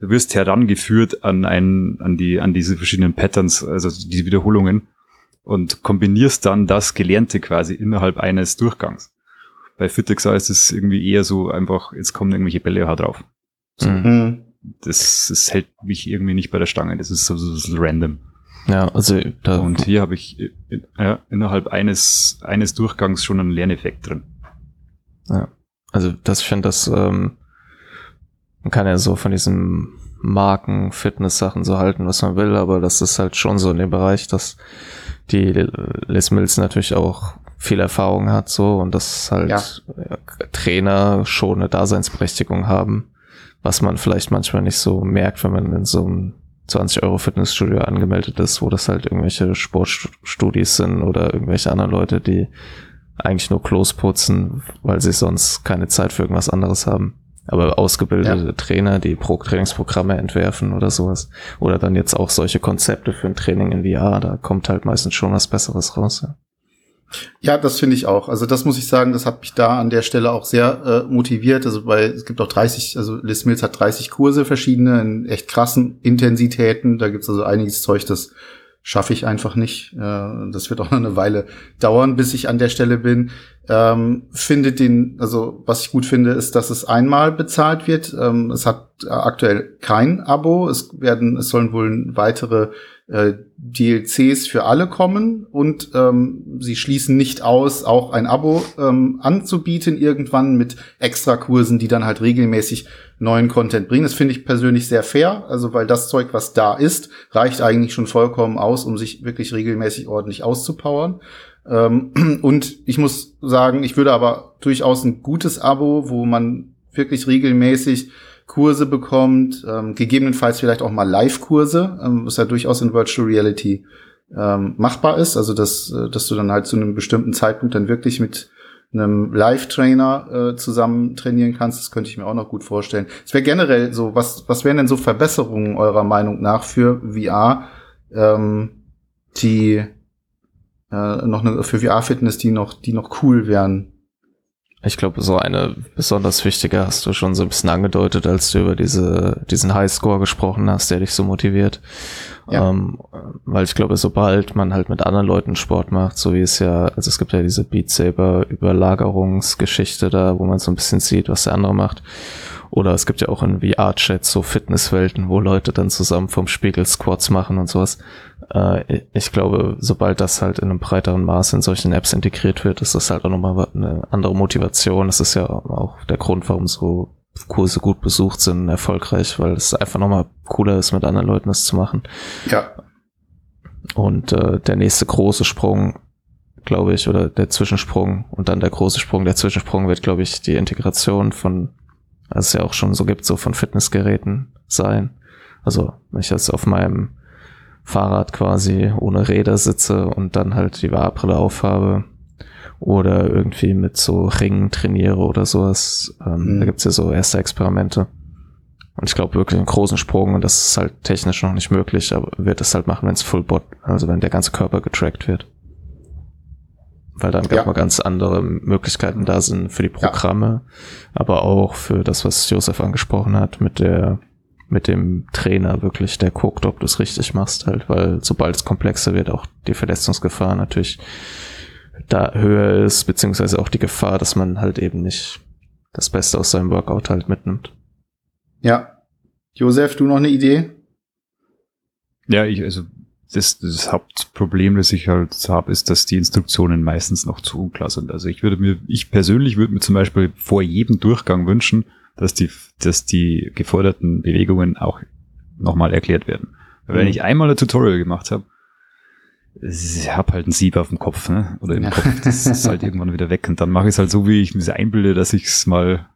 du wirst herangeführt an ein, an die, an diese verschiedenen Patterns, also diese Wiederholungen und kombinierst dann das Gelernte quasi innerhalb eines Durchgangs. Bei Fitexar ist es irgendwie eher so einfach, jetzt kommen irgendwelche Bälle drauf. So. Mhm das, das hält mich irgendwie nicht bei der Stange. Das ist so, so, so random. Ja, also da und hier habe ich ja, innerhalb eines eines Durchgangs schon einen Lerneffekt drin. Ja, also das ich finde das ähm, man kann ja so von diesen Marken Fitness Sachen so halten, was man will, aber das ist halt schon so in dem Bereich, dass die Les Mills natürlich auch viel Erfahrung hat so und dass halt ja. Trainer schon eine Daseinsberechtigung haben was man vielleicht manchmal nicht so merkt, wenn man in so einem 20 Euro Fitnessstudio angemeldet ist, wo das halt irgendwelche Sportstudis sind oder irgendwelche anderen Leute, die eigentlich nur Klos putzen, weil sie sonst keine Zeit für irgendwas anderes haben. Aber ausgebildete ja. Trainer, die Pro Trainingsprogramme entwerfen oder sowas. Oder dann jetzt auch solche Konzepte für ein Training in VR, da kommt halt meistens schon was Besseres raus. Ja. Ja, das finde ich auch. Also das muss ich sagen, das hat mich da an der Stelle auch sehr äh, motiviert. Also weil es gibt auch 30, also Liz Mills hat 30 Kurse verschiedene in echt krassen Intensitäten. Da gibt's also einiges Zeug, das schaffe ich einfach nicht. Äh, das wird auch noch eine Weile dauern, bis ich an der Stelle bin. Ähm, finde den, also was ich gut finde, ist, dass es einmal bezahlt wird. Ähm, es hat aktuell kein Abo. Es werden, es sollen wohl weitere äh, DLCs für alle kommen und ähm, sie schließen nicht aus, auch ein Abo ähm, anzubieten irgendwann mit Extrakursen, die dann halt regelmäßig neuen Content bringen. Das finde ich persönlich sehr fair, also weil das Zeug, was da ist, reicht eigentlich schon vollkommen aus, um sich wirklich regelmäßig ordentlich auszupowern. Ähm, und ich muss sagen, ich würde aber durchaus ein gutes Abo, wo man wirklich regelmäßig Kurse bekommt, ähm, gegebenenfalls vielleicht auch mal Live-Kurse, ähm, was ja durchaus in Virtual Reality ähm, machbar ist. Also dass, äh, dass du dann halt zu einem bestimmten Zeitpunkt dann wirklich mit einem Live-Trainer äh, zusammen trainieren kannst. Das könnte ich mir auch noch gut vorstellen. Es wäre generell so, was, was wären denn so Verbesserungen eurer Meinung nach für VR, ähm, die äh, noch eine, für VR-Fitness, die noch, die noch cool wären? Ich glaube, so eine besonders wichtige hast du schon so ein bisschen angedeutet, als du über diese, diesen Highscore gesprochen hast, der dich so motiviert. Ja. Ähm, weil ich glaube, sobald man halt mit anderen Leuten Sport macht, so wie es ja, also es gibt ja diese Beat Saber Überlagerungsgeschichte da, wo man so ein bisschen sieht, was der andere macht. Oder es gibt ja auch in VR-Chats so Fitnesswelten, wo Leute dann zusammen vom Spiegel Squats machen und sowas. Äh, ich glaube, sobald das halt in einem breiteren Maß in solchen Apps integriert wird, ist das halt auch nochmal eine andere Motivation. Das ist ja auch der Grund, warum so Kurse gut besucht sind, erfolgreich, weil es einfach nochmal cooler ist, mit anderen Leuten das zu machen. Ja. Und äh, der nächste große Sprung, glaube ich, oder der Zwischensprung und dann der große Sprung, der Zwischensprung wird, glaube ich, die Integration von, also es ja auch schon so gibt, so von Fitnessgeräten sein. Also, wenn ich jetzt auf meinem Fahrrad quasi ohne Räder sitze und dann halt die VR-Brille aufhabe oder irgendwie mit so Ringen trainiere oder sowas. Ähm, mhm. Da gibt's ja so erste Experimente. Und ich glaube wirklich einen großen Sprung, und das ist halt technisch noch nicht möglich, aber wird es halt machen, wenn es Full Bot, also wenn der ganze Körper getrackt wird. Weil dann ja. mal ganz andere Möglichkeiten da sind für die Programme, ja. aber auch für das, was Josef angesprochen hat, mit der mit dem Trainer wirklich, der guckt, ob du es richtig machst halt, weil sobald es komplexer wird, auch die Verletzungsgefahr natürlich da höher ist, beziehungsweise auch die Gefahr, dass man halt eben nicht das Beste aus seinem Workout halt mitnimmt. Ja. Josef, du noch eine Idee? Ja, ich, also das, das Hauptproblem, das ich halt habe, ist, dass die Instruktionen meistens noch zu unklar sind. Also ich würde mir, ich persönlich würde mir zum Beispiel vor jedem Durchgang wünschen, dass die, dass die geforderten Bewegungen auch nochmal erklärt werden. Weil wenn mhm. ich einmal ein Tutorial gemacht habe, ich habe halt einen Sieb auf dem Kopf, ne? Oder im ja. Kopf, das ist halt irgendwann wieder weg. Und dann mache ich es halt so, wie ich mir einbilde, dass ich es mal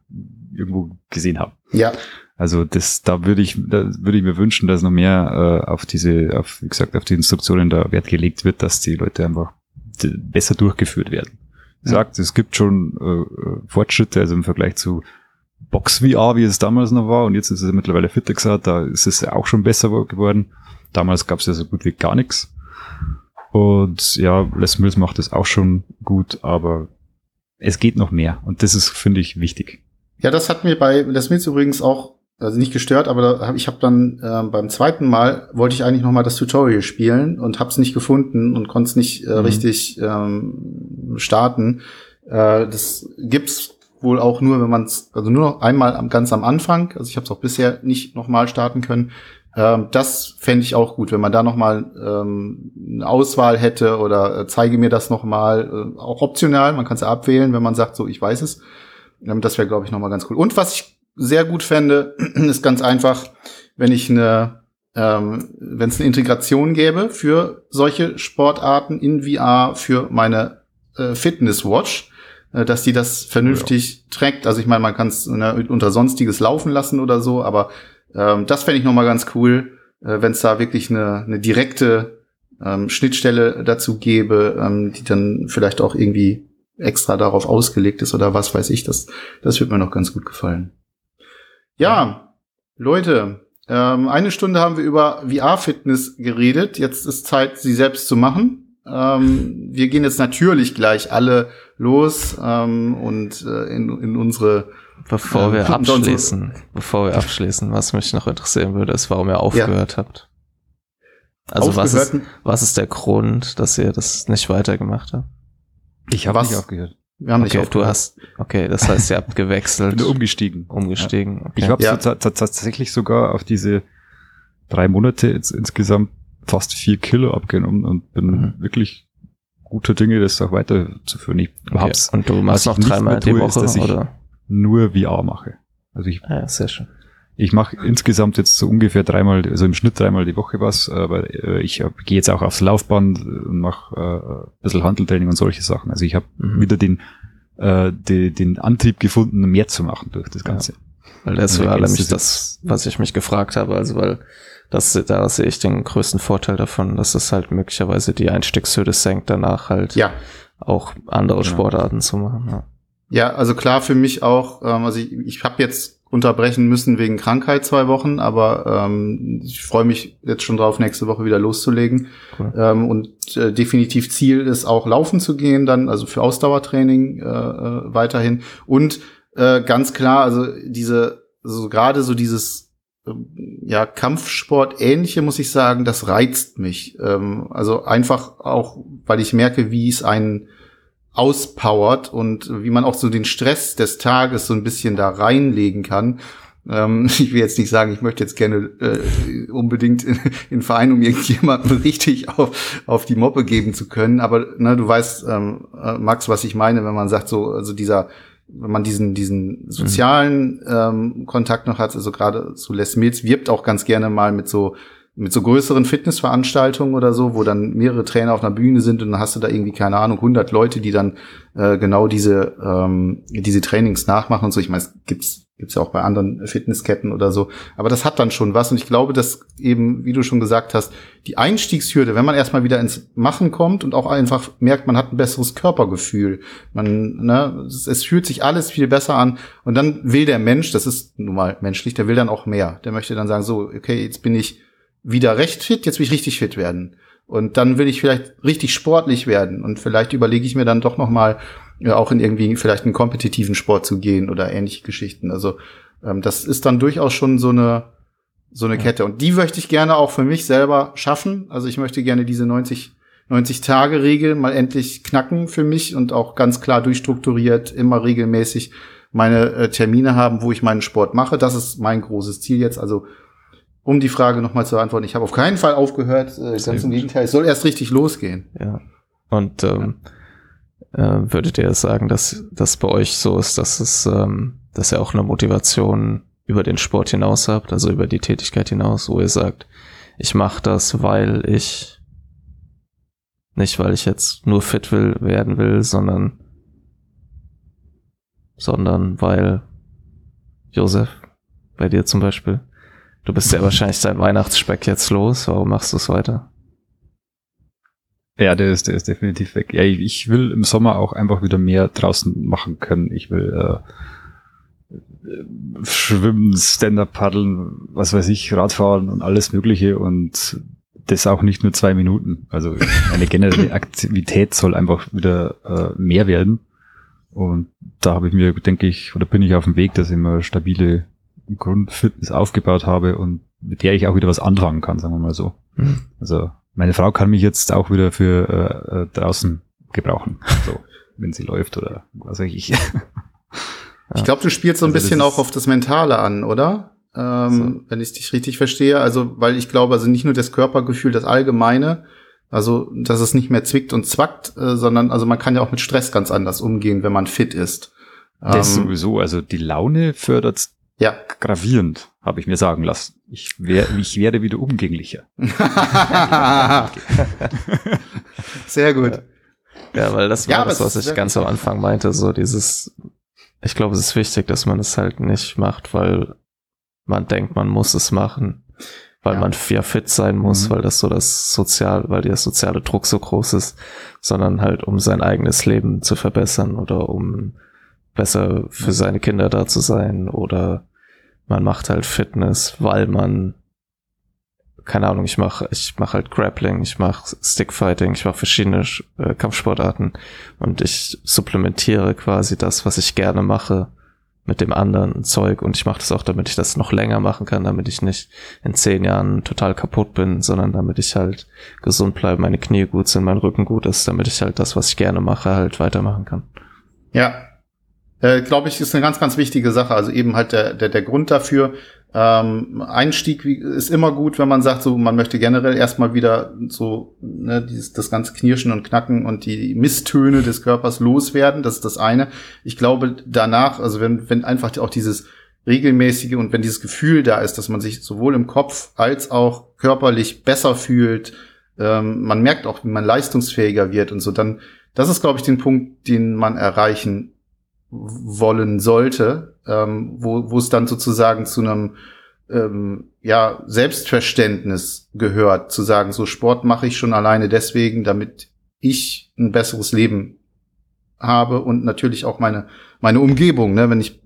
irgendwo gesehen habe. Ja. Also das, da würde ich, da würde ich mir wünschen, dass noch mehr äh, auf diese, auf, wie gesagt, auf die Instruktionen da Wert gelegt wird, dass die Leute einfach besser durchgeführt werden. Ja. Sagt, es gibt schon äh, Fortschritte, also im Vergleich zu Box VR, wie es damals noch war, und jetzt ist es mittlerweile FitXR, da ist es ja auch schon besser geworden. Damals gab es ja so gut wie gar nichts. Und ja, Les Mills macht es auch schon gut, aber es geht noch mehr. Und das ist, finde ich, wichtig. Ja, das hat mir bei Les Mills übrigens auch, also nicht gestört, aber hab, ich habe dann äh, beim zweiten Mal, wollte ich eigentlich noch mal das Tutorial spielen und habe es nicht gefunden und konnte es nicht äh, mhm. richtig ähm, starten. Äh, das gibt's wohl auch nur, wenn man es, also nur noch einmal am, ganz am Anfang, also ich habe es auch bisher nicht nochmal starten können. Ähm, das fände ich auch gut, wenn man da nochmal ähm, eine Auswahl hätte oder äh, zeige mir das nochmal, äh, auch optional, man kann es abwählen, wenn man sagt, so ich weiß es. Ähm, das wäre, glaube ich, nochmal ganz cool. Und was ich sehr gut fände, ist ganz einfach, wenn ich eine, ähm, wenn es eine Integration gäbe für solche Sportarten in VR für meine äh, Fitness Watch dass die das vernünftig ja. trägt. Also ich meine, man kann es ne, unter sonstiges laufen lassen oder so, aber ähm, das fände ich noch mal ganz cool, äh, wenn es da wirklich eine, eine direkte ähm, Schnittstelle dazu gäbe, ähm, die dann vielleicht auch irgendwie extra darauf ausgelegt ist oder was weiß ich. Das, das wird mir noch ganz gut gefallen. Ja, Leute, ähm, eine Stunde haben wir über VR-Fitness geredet. Jetzt ist Zeit, sie selbst zu machen. Ähm, wir gehen jetzt natürlich gleich alle los ähm, und äh, in, in unsere Bevor ähm, wir abschließen, bevor wir abschließen, was mich noch interessieren würde, ist, warum ihr aufgehört ja. habt. Also was ist, was ist der Grund, dass ihr das nicht weitergemacht habt? Ich habe nicht aufgehört. Wir haben okay, nicht aufgehört. Du hast, okay, das heißt, ihr habt gewechselt. Bin umgestiegen. Umgestiegen. Okay. Ich habe ja. tatsächlich sogar auf diese drei Monate ins, insgesamt fast vier Kilo abgenommen und bin mhm. wirklich gute Dinge, das auch weiterzuführen. Ich okay. hab's, und du machst noch dreimal die Woche, ist, oder? nur VR mache. Also ich, ah ja, sehr schön. Ich mache insgesamt jetzt so ungefähr dreimal, also im Schnitt dreimal die Woche was, aber äh, ich äh, gehe jetzt auch aufs Laufband und mache äh, ein bisschen Handeltraining und solche Sachen. Also ich habe mhm. wieder den, äh, die, den Antrieb gefunden, mehr zu machen durch das Ganze. Ja. Weil das war nämlich das, was ich mich gefragt habe, also weil das, da sehe ich den größten Vorteil davon, dass es halt möglicherweise die Einstiegshürde senkt, danach halt ja. auch andere genau. Sportarten zu machen. Ja. ja, also klar für mich auch, ähm, also ich, ich habe jetzt unterbrechen müssen wegen Krankheit zwei Wochen, aber ähm, ich freue mich jetzt schon drauf, nächste Woche wieder loszulegen. Cool. Ähm, und äh, definitiv Ziel ist auch laufen zu gehen, dann also für Ausdauertraining äh, äh, weiterhin. Und äh, ganz klar, also diese, so gerade so dieses ja, Kampfsport ähnliche, muss ich sagen, das reizt mich. Ähm, also einfach auch, weil ich merke, wie es einen auspowert und wie man auch so den Stress des Tages so ein bisschen da reinlegen kann. Ähm, ich will jetzt nicht sagen, ich möchte jetzt gerne äh, unbedingt in, in Verein, um irgendjemanden richtig auf, auf die Moppe geben zu können. Aber ne, du weißt, ähm, äh, Max, was ich meine, wenn man sagt, so, also dieser, wenn man diesen, diesen sozialen ähm, Kontakt noch hat, also gerade so Les Mills wirbt auch ganz gerne mal mit so mit so größeren Fitnessveranstaltungen oder so, wo dann mehrere Trainer auf einer Bühne sind und dann hast du da irgendwie, keine Ahnung, 100 Leute, die dann äh, genau diese, ähm, diese Trainings nachmachen und so. Ich meine, es gibt's, gibt's ja auch bei anderen Fitnessketten oder so. Aber das hat dann schon was und ich glaube, dass eben, wie du schon gesagt hast, die Einstiegshürde, wenn man erstmal wieder ins Machen kommt und auch einfach merkt, man hat ein besseres Körpergefühl, man, ne, es, es fühlt sich alles viel besser an und dann will der Mensch, das ist nun mal menschlich, der will dann auch mehr. Der möchte dann sagen, so, okay, jetzt bin ich wieder recht fit, jetzt will ich richtig fit werden. Und dann will ich vielleicht richtig sportlich werden und vielleicht überlege ich mir dann doch noch mal ja, auch in irgendwie vielleicht einen kompetitiven Sport zu gehen oder ähnliche Geschichten. Also ähm, das ist dann durchaus schon so eine so eine ja. Kette und die möchte ich gerne auch für mich selber schaffen. Also ich möchte gerne diese 90 90 Tage Regel mal endlich knacken für mich und auch ganz klar durchstrukturiert immer regelmäßig meine äh, Termine haben, wo ich meinen Sport mache. Das ist mein großes Ziel jetzt. Also um die Frage nochmal zu beantworten, ich habe auf keinen Fall aufgehört, äh, ganz im Gegenteil, es soll erst richtig losgehen. Ja. Und ähm, äh, würdet ihr sagen, dass das bei euch so ist, dass es, ähm, dass ihr auch eine Motivation über den Sport hinaus habt, also über die Tätigkeit hinaus, wo ihr sagt, ich mache das, weil ich nicht, weil ich jetzt nur fit will, werden will, sondern sondern weil Josef, bei dir zum Beispiel, Du bist ja wahrscheinlich dein Weihnachtsspeck jetzt los. Warum machst du es weiter? Ja, der ist, der ist definitiv weg. Ja, ich will im Sommer auch einfach wieder mehr draußen machen können. Ich will äh, schwimmen, Stand-up paddeln, was weiß ich, Radfahren und alles Mögliche und das auch nicht nur zwei Minuten. Also eine generelle Aktivität soll einfach wieder äh, mehr werden. Und da habe ich mir, denke ich, oder bin ich auf dem Weg, dass ich immer stabile Grundfitness aufgebaut habe und mit der ich auch wieder was anfangen kann, sagen wir mal so. Mhm. Also meine Frau kann mich jetzt auch wieder für äh, äh, draußen gebrauchen, so wenn sie läuft oder was weiß ich. ich glaube, du spielst so ein also bisschen auch auf das Mentale an, oder? Ähm, so. Wenn ich dich richtig verstehe. Also, weil ich glaube, also nicht nur das Körpergefühl, das Allgemeine, also dass es nicht mehr zwickt und zwackt, äh, sondern also man kann ja auch mit Stress ganz anders umgehen, wenn man fit ist. Das ähm, sowieso, also die Laune fördert ja. Gravierend, habe ich mir sagen lassen. Ich, wär, ich werde wieder umgänglicher. Sehr gut. Ja, weil das war ja, das, was ich ganz am Anfang meinte, so dieses, ich glaube, es ist wichtig, dass man es halt nicht macht, weil man denkt, man muss es machen, weil ja. man ja fit sein muss, mhm. weil das so das sozial, weil der soziale Druck so groß ist, sondern halt um sein eigenes Leben zu verbessern oder um besser für seine Kinder da zu sein oder man macht halt Fitness, weil man keine Ahnung, ich mache ich mach halt Grappling, ich mache Stickfighting, ich mache verschiedene äh, Kampfsportarten und ich supplementiere quasi das, was ich gerne mache mit dem anderen Zeug und ich mache das auch, damit ich das noch länger machen kann, damit ich nicht in zehn Jahren total kaputt bin, sondern damit ich halt gesund bleibe, meine Knie gut sind, mein Rücken gut ist, damit ich halt das, was ich gerne mache, halt weitermachen kann. Ja, äh, glaube ich, ist eine ganz, ganz wichtige Sache. Also eben halt der, der, der Grund dafür, Ähm, Einstieg ist immer gut, wenn man sagt, so man möchte generell erstmal wieder so ne, dieses, das ganze Knirschen und Knacken und die Misstöne des Körpers loswerden. Das ist das eine. Ich glaube danach, also wenn, wenn einfach auch dieses regelmäßige und wenn dieses Gefühl da ist, dass man sich sowohl im Kopf als auch körperlich besser fühlt, ähm, man merkt auch, wie man leistungsfähiger wird und so, dann, das ist, glaube ich, den Punkt, den man erreichen wollen sollte, ähm, wo, wo es dann sozusagen zu einem ähm, ja, Selbstverständnis gehört, zu sagen, so Sport mache ich schon alleine deswegen, damit ich ein besseres Leben habe und natürlich auch meine, meine Umgebung, ne, wenn ich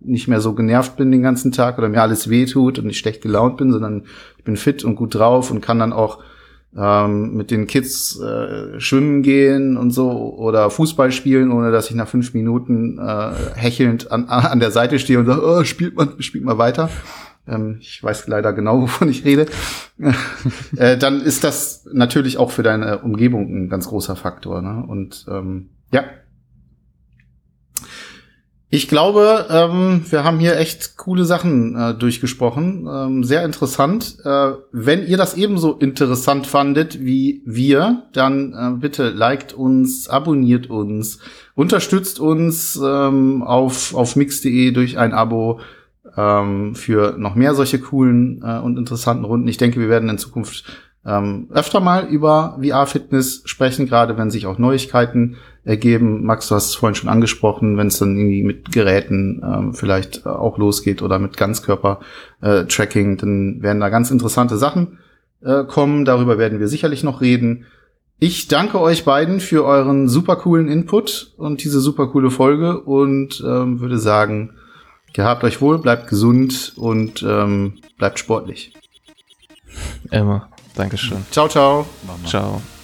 nicht mehr so genervt bin den ganzen Tag oder mir alles wehtut und ich schlecht gelaunt bin, sondern ich bin fit und gut drauf und kann dann auch ähm, mit den Kids äh, schwimmen gehen und so oder Fußball spielen, ohne dass ich nach fünf Minuten äh, hechelnd an, an der Seite stehe und sage, oh, spielt mal, spielt mal weiter. Ähm, ich weiß leider genau, wovon ich rede. äh, dann ist das natürlich auch für deine Umgebung ein ganz großer Faktor. Ne? Und ähm, ja, ich glaube, ähm, wir haben hier echt coole Sachen äh, durchgesprochen. Ähm, sehr interessant. Äh, wenn ihr das ebenso interessant fandet wie wir, dann äh, bitte liked uns, abonniert uns, unterstützt uns ähm, auf, auf mix.de durch ein Abo ähm, für noch mehr solche coolen äh, und interessanten Runden. Ich denke, wir werden in Zukunft ähm, öfter mal über VR-Fitness sprechen, gerade wenn sich auch Neuigkeiten ergeben. Max, du hast es vorhin schon angesprochen, wenn es dann irgendwie mit Geräten ähm, vielleicht äh, auch losgeht oder mit Ganzkörper-Tracking, äh, dann werden da ganz interessante Sachen äh, kommen. Darüber werden wir sicherlich noch reden. Ich danke euch beiden für euren super coolen Input und diese super coole Folge und ähm, würde sagen, gehabt euch wohl, bleibt gesund und ähm, bleibt sportlich. Immer. Dankeschön. Ciao, ciao. Ciao. Ciao.